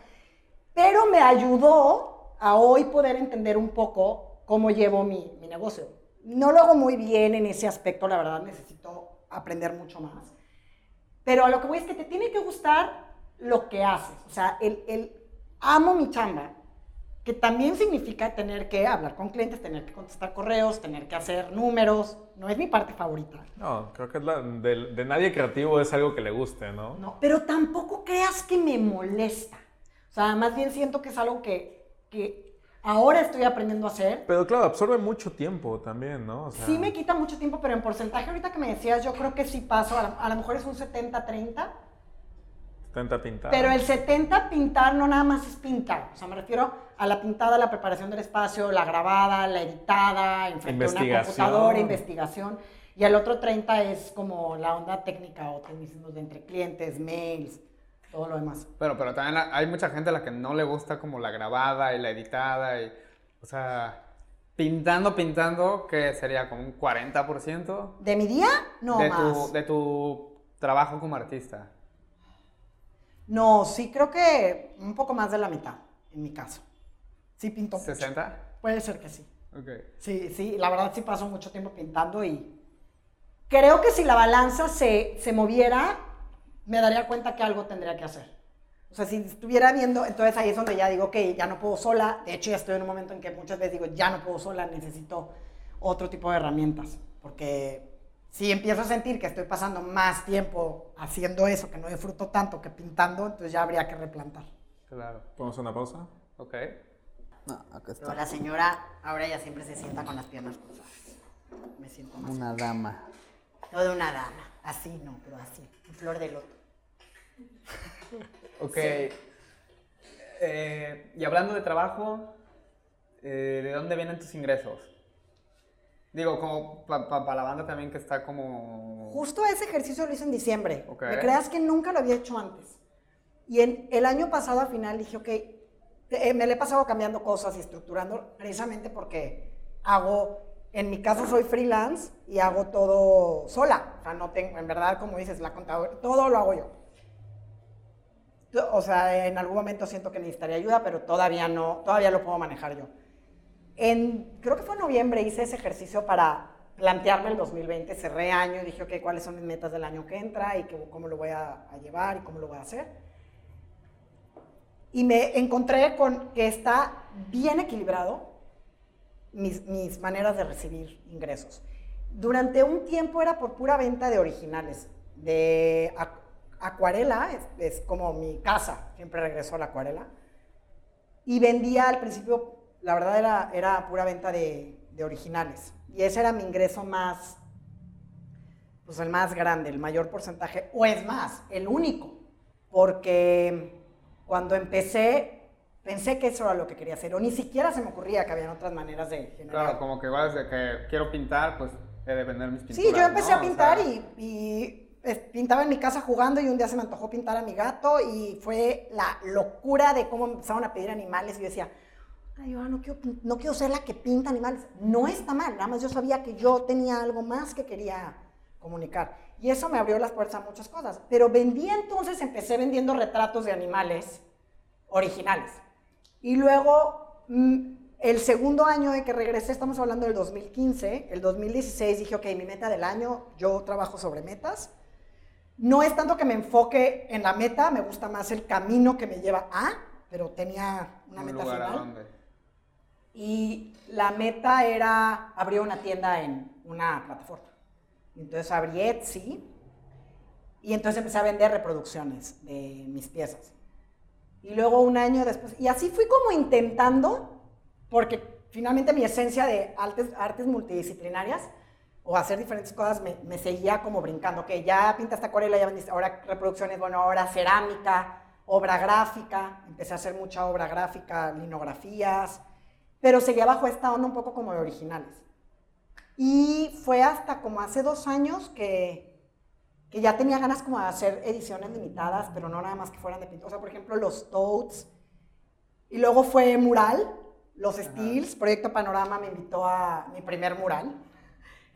pero me ayudó a hoy poder entender un poco cómo llevo mi, mi negocio. No lo hago muy bien en ese aspecto, la verdad, necesito aprender mucho más. Pero a lo que voy es que te tiene que gustar lo que haces. O sea, el, el amo mi chamba, que también significa tener que hablar con clientes, tener que contestar correos, tener que hacer números. No es mi parte favorita. No, creo que es la, de, de nadie creativo es algo que le guste, ¿no? No, pero tampoco creas que me molesta. O sea, más bien siento que es algo que, que ahora estoy aprendiendo a hacer. Pero claro, absorbe mucho tiempo también, ¿no? O sea, Sí me quita mucho tiempo, pero en porcentaje ahorita que me decías, yo creo que sí paso, a, a lo mejor es un 70-30, Tenta pintar. pero el 70 pintar no nada más es pintar, o sea, me refiero a la pintada, la preparación del espacio, la grabada, la editada, enfrente de una computadora, investigación, y el otro 30 es como la onda técnica o tecnicismos de entre clientes, mails, todo lo demás. Pero, pero también hay mucha gente a la que no le gusta como la grabada y la editada y, o sea, pintando, pintando, que sería como un 40% ¿De mi día? No de, más. tu, de tu trabajo como artista. No, sí creo que un poco más de la mitad, en mi caso. Sí pinto mucho. ¿60? Puede ser que sí. Ok. Sí, sí, la verdad sí paso mucho tiempo pintando y creo que si la balanza se, se moviera, me daría cuenta que algo tendría que hacer. O sea, si estuviera viendo, entonces ahí es donde ya digo que ya no puedo sola. De hecho, ya estoy en un momento en que muchas veces digo, ya no puedo sola, necesito otro tipo de herramientas. Porque si empiezo a sentir que estoy pasando más tiempo haciendo eso, que no disfruto tanto que pintando, entonces ya habría que replantar. Claro. ¿Podemos hacer una pausa? Ok. No, acá Pero está. la señora ahora ya siempre se sienta con las piernas cruzadas. Me siento más. Una dama. No de una dama, así no, pero así, en flor de loto. Ok. Eh, y hablando de trabajo, eh, ¿de dónde vienen tus ingresos? Digo, como para la banda también que está como... Justo ese ejercicio lo hice en diciembre. Ok. Me creas que nunca lo había hecho antes. Y en, el año pasado al final dije, ok, eh, me le he pasado cambiando cosas y estructurando precisamente porque hago, en mi caso soy freelance y hago todo sola. O sea, no tengo, en verdad, como dices, la contadora, todo lo hago yo. O sea, en algún momento siento que necesitaría ayuda, pero todavía no, todavía lo puedo manejar yo. En, creo que fue en noviembre hice ese ejercicio para plantearme el 2020, cerré año y dije, ok, ¿cuáles son mis metas del año que entra y que- cómo lo voy a, a llevar y cómo lo voy a hacer? Y me encontré con que está bien equilibrado mis, mis maneras de recibir ingresos. Durante un tiempo era por pura venta de originales, de acu- acuarela, es, es como mi casa, siempre regreso a la acuarela. Y vendía al principio, la verdad era, era pura venta de, de originales. Y ese era mi ingreso más, pues el más grande, el mayor porcentaje, o es más, el único. Porque cuando empecé, pensé que eso era lo que quería hacer, o ni siquiera se me ocurría que habían otras maneras de generar. Claro, como que igual desde que quiero pintar, pues he de vender mis pinturas. Sí, yo empecé ¿no? a O pintar sea, y, y, pintaba en mi casa jugando y un día se me antojó pintar a mi gato y fue la locura de cómo empezaron a pedir animales y yo decía, "Ay, yo no quiero, no quiero ser la que pinta animales. No está mal, nada más yo sabía que yo tenía algo más que quería comunicar. Y eso me abrió las puertas a muchas cosas. Pero vendí entonces, empecé vendiendo retratos de animales originales. Y luego, mm, el segundo año de que regresé, estamos hablando del 2015, el 2016 dije, ok, mi meta del año, yo trabajo sobre metas. No es tanto que me enfoque en la meta, me gusta más el camino que me lleva a, pero tenía una un meta final. Y la meta era abrir una tienda en una plataforma. Entonces abrí Etsy y entonces empecé a vender reproducciones de mis piezas. Y luego un año después, y así fui como intentando, porque finalmente mi esencia de artes, artes multidisciplinarias o hacer diferentes cosas me, me seguía como brincando, que ya pintaste acuarela, ya vendiste, ahora reproducciones, bueno, ahora cerámica, obra gráfica, empecé a hacer mucha obra gráfica, linografías, pero seguía bajo esta onda un poco como de originales. Y fue hasta como hace dos años que, que ya tenía ganas como de hacer ediciones limitadas, pero no nada más que fueran de pintura. O sea, por ejemplo, los Toads. Y luego fue mural, los Steels, Proyecto Panorama me invitó a mi primer mural.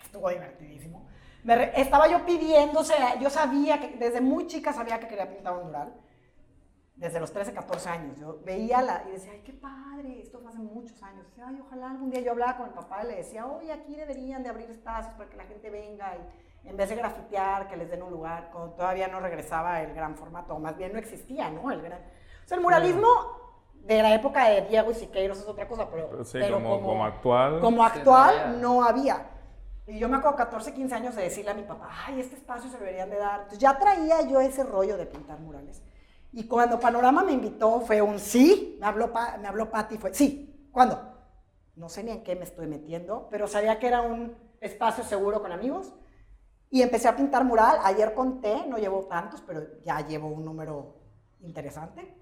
Estuvo divertidísimo. Me re- estaba yo pidiéndose, yo sabía que desde muy chica sabía que quería pintar un mural. Desde los 13, 14 años. Yo veía la y decía, ay, qué padre, esto fue hace muchos años. Decía, ay, ojalá algún día yo hablaba con el papá y le decía, oye, aquí deberían de abrir espacios para que la gente venga y en vez de grafitear, que les den un lugar, cuando todavía no regresaba el gran formato, o más bien no existía, ¿no? El gran... O sea, el muralismo de la época de Diego y Siqueiros es otra cosa, pero, Sí, pero como, como actual. como actual no había. Y yo me acuerdo 14, 15 años de decirle a mi papá, ay, este espacio se deberían de dar. Entonces ya traía yo ese rollo de pintar murales. Y cuando Panorama me invitó fue un sí, me habló, Pa- me habló Patti, fue sí, ¿cuándo? No sé ni en qué me estoy metiendo, pero sabía que era un espacio seguro con amigos. Y empecé a pintar mural. Ayer conté, no llevo tantos, pero ya llevo un número interesante.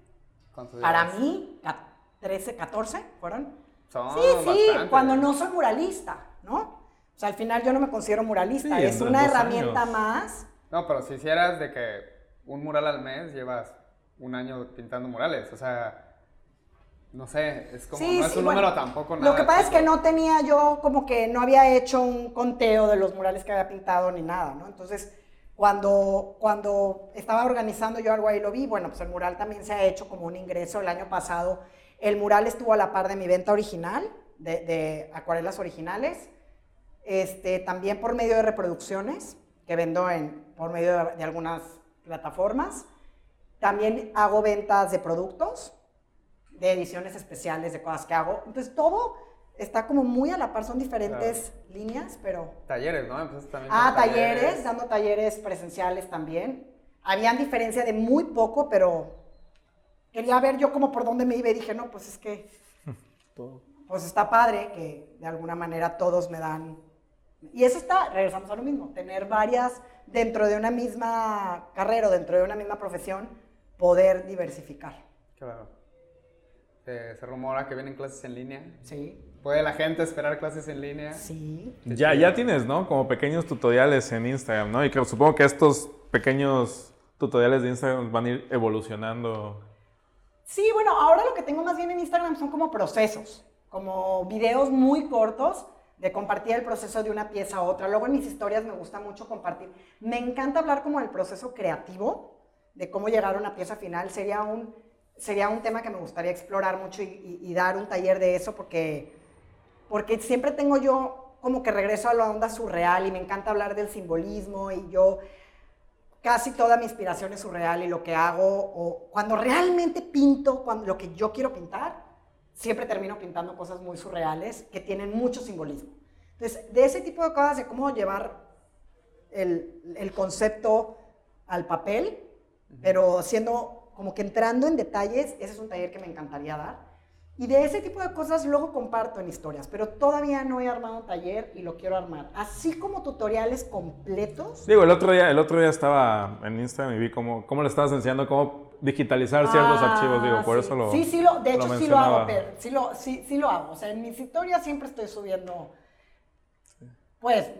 ¿Cuántos Para mí, ca- 13, 14 fueron. Son Sí, sí, cuando no soy muralista, ¿no? O sea, al final yo no me considero muralista, Sí, es una herramienta años. más. No, pero si hicieras de que un mural al mes, llevas un año pintando murales. O sea, no sé, es como, Sí, no es sí, un bueno, número tampoco nada. Lo que pasa es que no tenía yo, como que no había hecho un conteo de los murales que había pintado ni nada, ¿no? Entonces, cuando, cuando estaba organizando yo algo ahí lo vi, bueno, pues el mural también se ha hecho como un ingreso. El año pasado el mural estuvo a la par de mi venta original, de, de acuarelas originales, este, también por medio de reproducciones que vendo en, por medio de, de algunas plataformas. También hago ventas de productos, de ediciones especiales, de cosas que hago. Entonces todo está como muy a la par, son diferentes líneas, pero... Talleres, ¿no? Empezaste también Ah, con talleres, dando talleres presenciales también. Habían diferencia de muy poco, pero quería ver yo como por dónde me iba y dije, no, pues es que, pues está padre que de alguna manera todos me dan. Y eso está, regresamos a lo mismo, tener varias dentro de una misma carrera o dentro de una misma profesión, poder diversificar. Claro. Eh, se rumora que vienen clases en línea. Sí, ¿Puede la gente esperar clases en línea? sí. Ya, ya tienes, ¿no? Como pequeños tutoriales en Instagram, ¿no? Y que supongo que estos pequeños tutoriales de Instagram van a ir evolucionando. Sí, bueno, ahora lo que tengo más bien en Instagram son como procesos, como videos muy cortos de compartir el proceso de una pieza a otra. Luego en mis historias me gusta mucho compartir. Me encanta hablar como del proceso creativo, de cómo llegar a una pieza final. Sería un, sería un tema que me gustaría explorar mucho y, y- dar un taller de eso porque, porque siempre tengo yo como que regreso a la onda surreal y me encanta hablar del simbolismo y yo casi toda mi inspiración es surreal y lo que hago, o cuando realmente pinto, cuando, lo que yo quiero pintar, siempre termino pintando cosas muy surreales que tienen mucho simbolismo. Entonces, de ese tipo de cosas, de cómo llevar el, el concepto al papel, pero siendo como que entrando en detalles, ese es un taller que me encantaría dar. Y de ese tipo de cosas luego comparto en historias, pero todavía no he armado un taller y lo quiero armar. Así como tutoriales completos. Digo, el otro día, el otro día estaba en Instagram y vi cómo, cómo le estabas enseñando cómo digitalizar ciertos Ah, archivos. Digo, por sí. eso lo Sí, sí, lo, de hecho lo sí lo hago, pero sí lo, sí, sí lo hago. O sea, en mis historias siempre estoy subiendo, pues,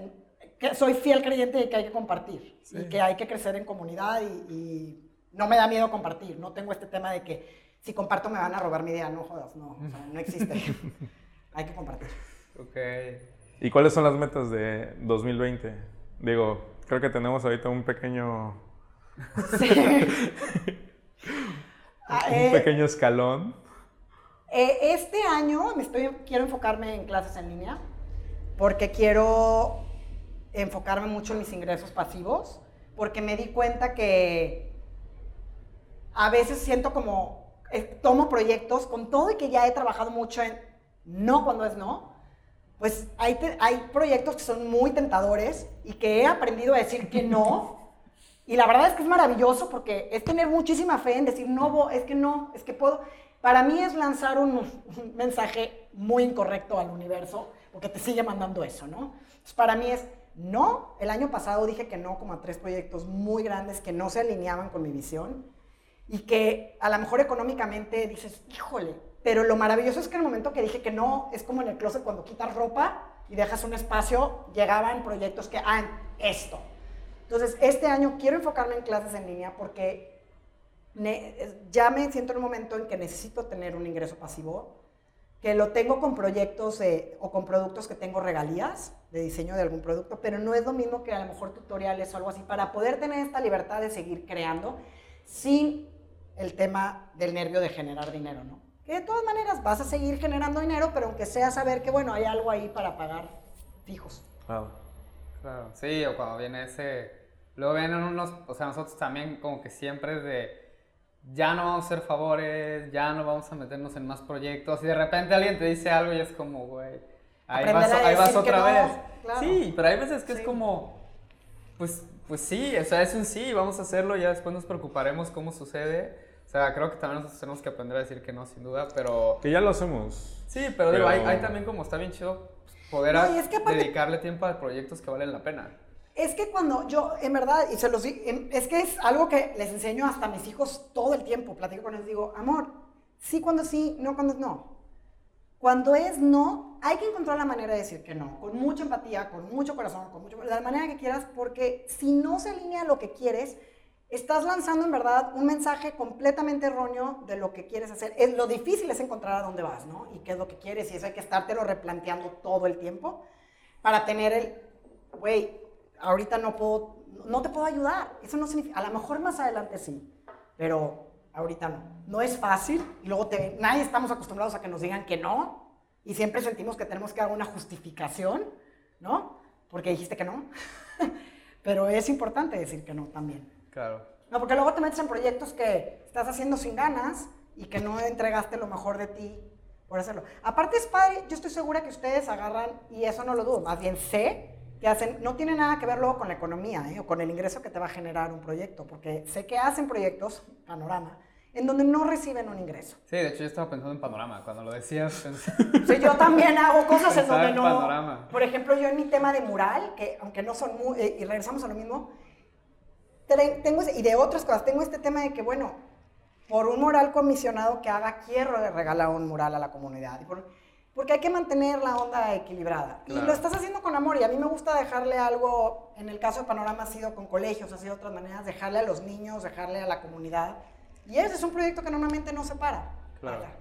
que soy fiel creyente de que hay que compartir y que hay que crecer en comunidad y, y no me da miedo compartir. No tengo este tema de que si comparto me van a robar mi idea. No jodas, no, o sea, no existe. hay que compartir. Ok. ¿Y cuáles son las metas de 2020? Digo, creo que tenemos ahorita un pequeño, Sí. Ah, un eh, pequeño escalón. Eh, este año me estoy, quiero enfocarme en clases en línea porque quiero enfocarme mucho en mis ingresos pasivos porque me di cuenta que a veces siento como eh, tomo proyectos con todo y que ya he trabajado mucho en no cuando es no, pues hay, te- hay proyectos que son muy tentadores y que he aprendido a decir que no. Y la verdad es que es maravilloso porque es tener muchísima fe en decir, no, es que no, es que puedo. Para mí es lanzar un, un mensaje muy incorrecto al universo porque te sigue mandando eso, ¿no? Entonces, para mí es, no, el año pasado dije que no como a tres proyectos muy grandes que no se alineaban con mi visión y que a lo mejor económicamente dices, híjole, pero lo maravilloso es que en el momento que dije que no, es como en el closet cuando quitas ropa y dejas un espacio, llegaban proyectos que, ah, esto. Entonces, este año quiero enfocarme en clases en línea porque ne- ya me siento en un momento en que necesito tener un ingreso pasivo, que lo tengo con proyectos eh, o con productos que tengo regalías de diseño de algún producto, pero no es lo mismo que a lo mejor tutoriales o algo así, para poder tener esta libertad de seguir creando sin el tema del nervio de generar dinero, ¿no? Que de todas maneras vas a seguir generando dinero, pero aunque sea saber que, bueno, hay algo ahí para pagar fijos. Claro. Claro, sí, o cuando viene ese... Luego vienen unos, o sea, nosotros también como que siempre es de... Ya no vamos a hacer favores, ya no vamos a meternos en más proyectos. Y de repente alguien te dice algo y es como, güey, ahí vas, ahí vas otra no, vez. claro. Sí, pero hay veces que Sí. es como, pues, pues sí, o sea, es un sí, vamos a hacerlo, ya después nos preocuparemos cómo sucede. O sea, creo que también nosotros tenemos que aprender a decir que no, sin duda, pero... Que ya lo hacemos. Sí, pero, digo, hay, Pero- hay también como está bien chido poder No, es que aparte- dedicarle tiempo a proyectos que valen la pena. Es que cuando yo, en verdad, y se los di- en- es que es algo que les enseño hasta a mis hijos todo el tiempo. Platico con ellos, digo, amor, sí cuando sí, no cuando no. Cuando es no, hay que encontrar la manera de decir que no, con mucha empatía, con mucho corazón, con mucho, de la manera que quieras, porque si no se alinea a lo que quieres, estás lanzando en verdad un mensaje completamente erróneo de lo que quieres hacer. Es, lo difícil es encontrar a dónde vas, ¿no? Y qué es lo que quieres, y eso hay que estártelo replanteando todo el tiempo para tener el, güey, ahorita no puedo, no te puedo ayudar. Eso no significa, a lo mejor más adelante sí, pero ahorita no. No es fácil y luego te, nadie estamos acostumbrados a que nos digan que no y siempre sentimos que tenemos que dar una justificación, ¿no? Porque dijiste que no. pero es importante decir que no también. Claro. No, porque luego te metes en proyectos que estás haciendo sin ganas y que no entregaste lo mejor de ti por hacerlo. Aparte es padre, yo estoy segura que ustedes agarran, y eso no lo dudo, más bien sé que hacen, no tiene nada que ver luego con la economía ¿eh? o con el ingreso que te va a generar un proyecto, porque sé que hacen proyectos, panorama, en donde no reciben un ingreso. Sí, de hecho yo estaba pensando en Panorama. Cuando lo decías, pensé... Sea, yo también hago cosas en donde en no. panorama. Por ejemplo, yo en mi tema de mural, que aunque no son muy. eh, y regresamos a lo mismo, tengo y de otras cosas, tengo este tema de que, bueno, por un mural comisionado que haga, quiero regalar un mural a la comunidad. Y por- porque hay que mantener la onda equilibrada. Y Claro. lo estás haciendo con amor. Y a mí me gusta dejarle algo, en el caso de Panorama ha sido con colegios, ha sido de otras maneras, dejarle a los niños, dejarle a la comunidad. Y ese es un proyecto que normalmente no se para. Claro. Vaya.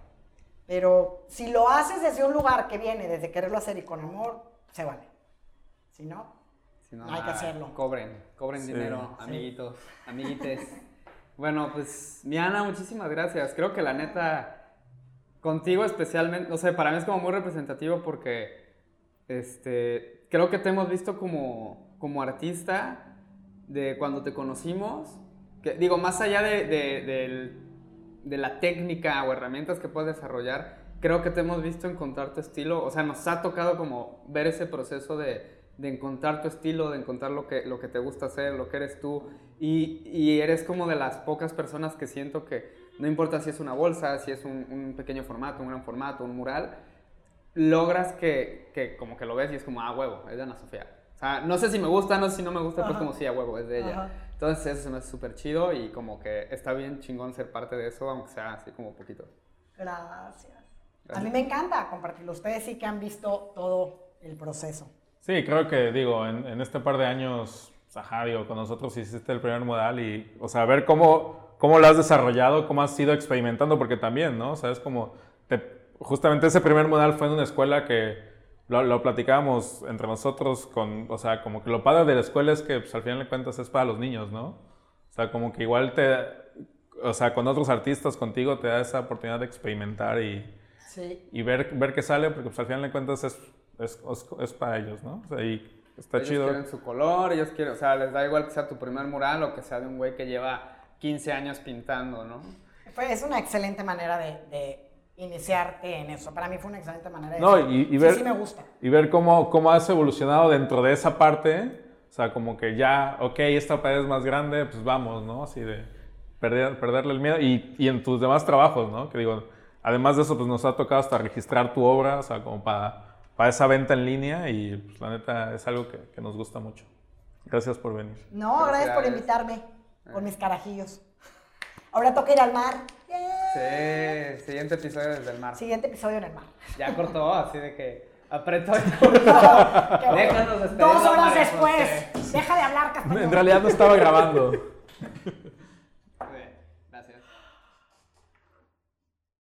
Pero si lo haces desde un lugar que viene, desde quererlo hacer y con amor, se vale. Si no, Si no, Hay que hacerlo. Cobren, cobren Sí, dinero, sí. amiguitos, amiguites. bueno, pues, mi Ana, muchísimas gracias. Creo que la neta, contigo especialmente, no sé, para mí es como muy representativo porque, este, creo que te hemos visto como, como artista de cuando te conocimos. Que, digo, más allá de, de la técnica o herramientas que puedes desarrollar, creo que te hemos visto encontrar tu estilo. O sea, nos ha tocado como ver ese proceso de, de encontrar tu estilo, de encontrar lo que, lo que te gusta hacer, lo que eres tú. Y, y eres como de las pocas personas que siento que no importa si es una bolsa, si es un, un pequeño formato, un gran formato, un mural, logras que, que como que lo ves y es como, ah, huevo, es de Ana Sofía. O sea, no sé si me gusta, no sé si no me gusta, pero es como, sí, a huevo, es de ella. Ajá. Entonces eso se me hace súper chido y como que está bien chingón ser parte de eso, aunque sea así como poquito. gracias. A Gracias. mí me encanta compartirlo. Ustedes sí que han visto todo el proceso. Sí, creo que, digo, en, en este par de años, ajá, digo, con nosotros hiciste el primer modal y, o sea, ver cómo, cómo lo has desarrollado, cómo has ido experimentando, porque también, ¿no? O sea, es como, te- justamente ese primer modal fue en una escuela que lo, lo platicábamos entre nosotros con, o sea, como que lo padre de la escuela es que, pues, al final de cuentas es para los niños, ¿no? O sea, como que igual te, o sea, con otros artistas contigo te da esa oportunidad de experimentar y, Sí. y ver, ver qué sale, porque pues, al final de cuentas es, es, es, es para ellos, ¿no? O sea, y está ellos chido. quieren su color, ellos quieren, o sea, les da igual que sea tu primer mural o que sea de un güey que lleva 15 años pintando, ¿no? Fue- es una excelente manera de, de iniciarte en eso. Para mí fue una excelente manera de No, y, y sí, ver, sí me gusta. y ver cómo, cómo has evolucionado dentro de esa parte. O sea, como que ya, ok, esta pared es más grande, pues vamos, ¿no? Así de perder, perderle el miedo. Y, y en tus demás trabajos, ¿no? Que digo, además de eso, pues nos ha tocado hasta registrar tu obra, o sea, como para, para esa venta en línea. Y pues la neta es algo que, que nos gusta mucho. Gracias por venir. No, gracias por invitarme con mis carajillos. Ahora toca ir al mar. Sí, siguiente episodio desde el mar. Siguiente episodio en el mar. Ya cortó, así de que apretó y bueno. Déjanos Dos horas después. Deja de hablar, Castañón. En realidad no estaba grabando.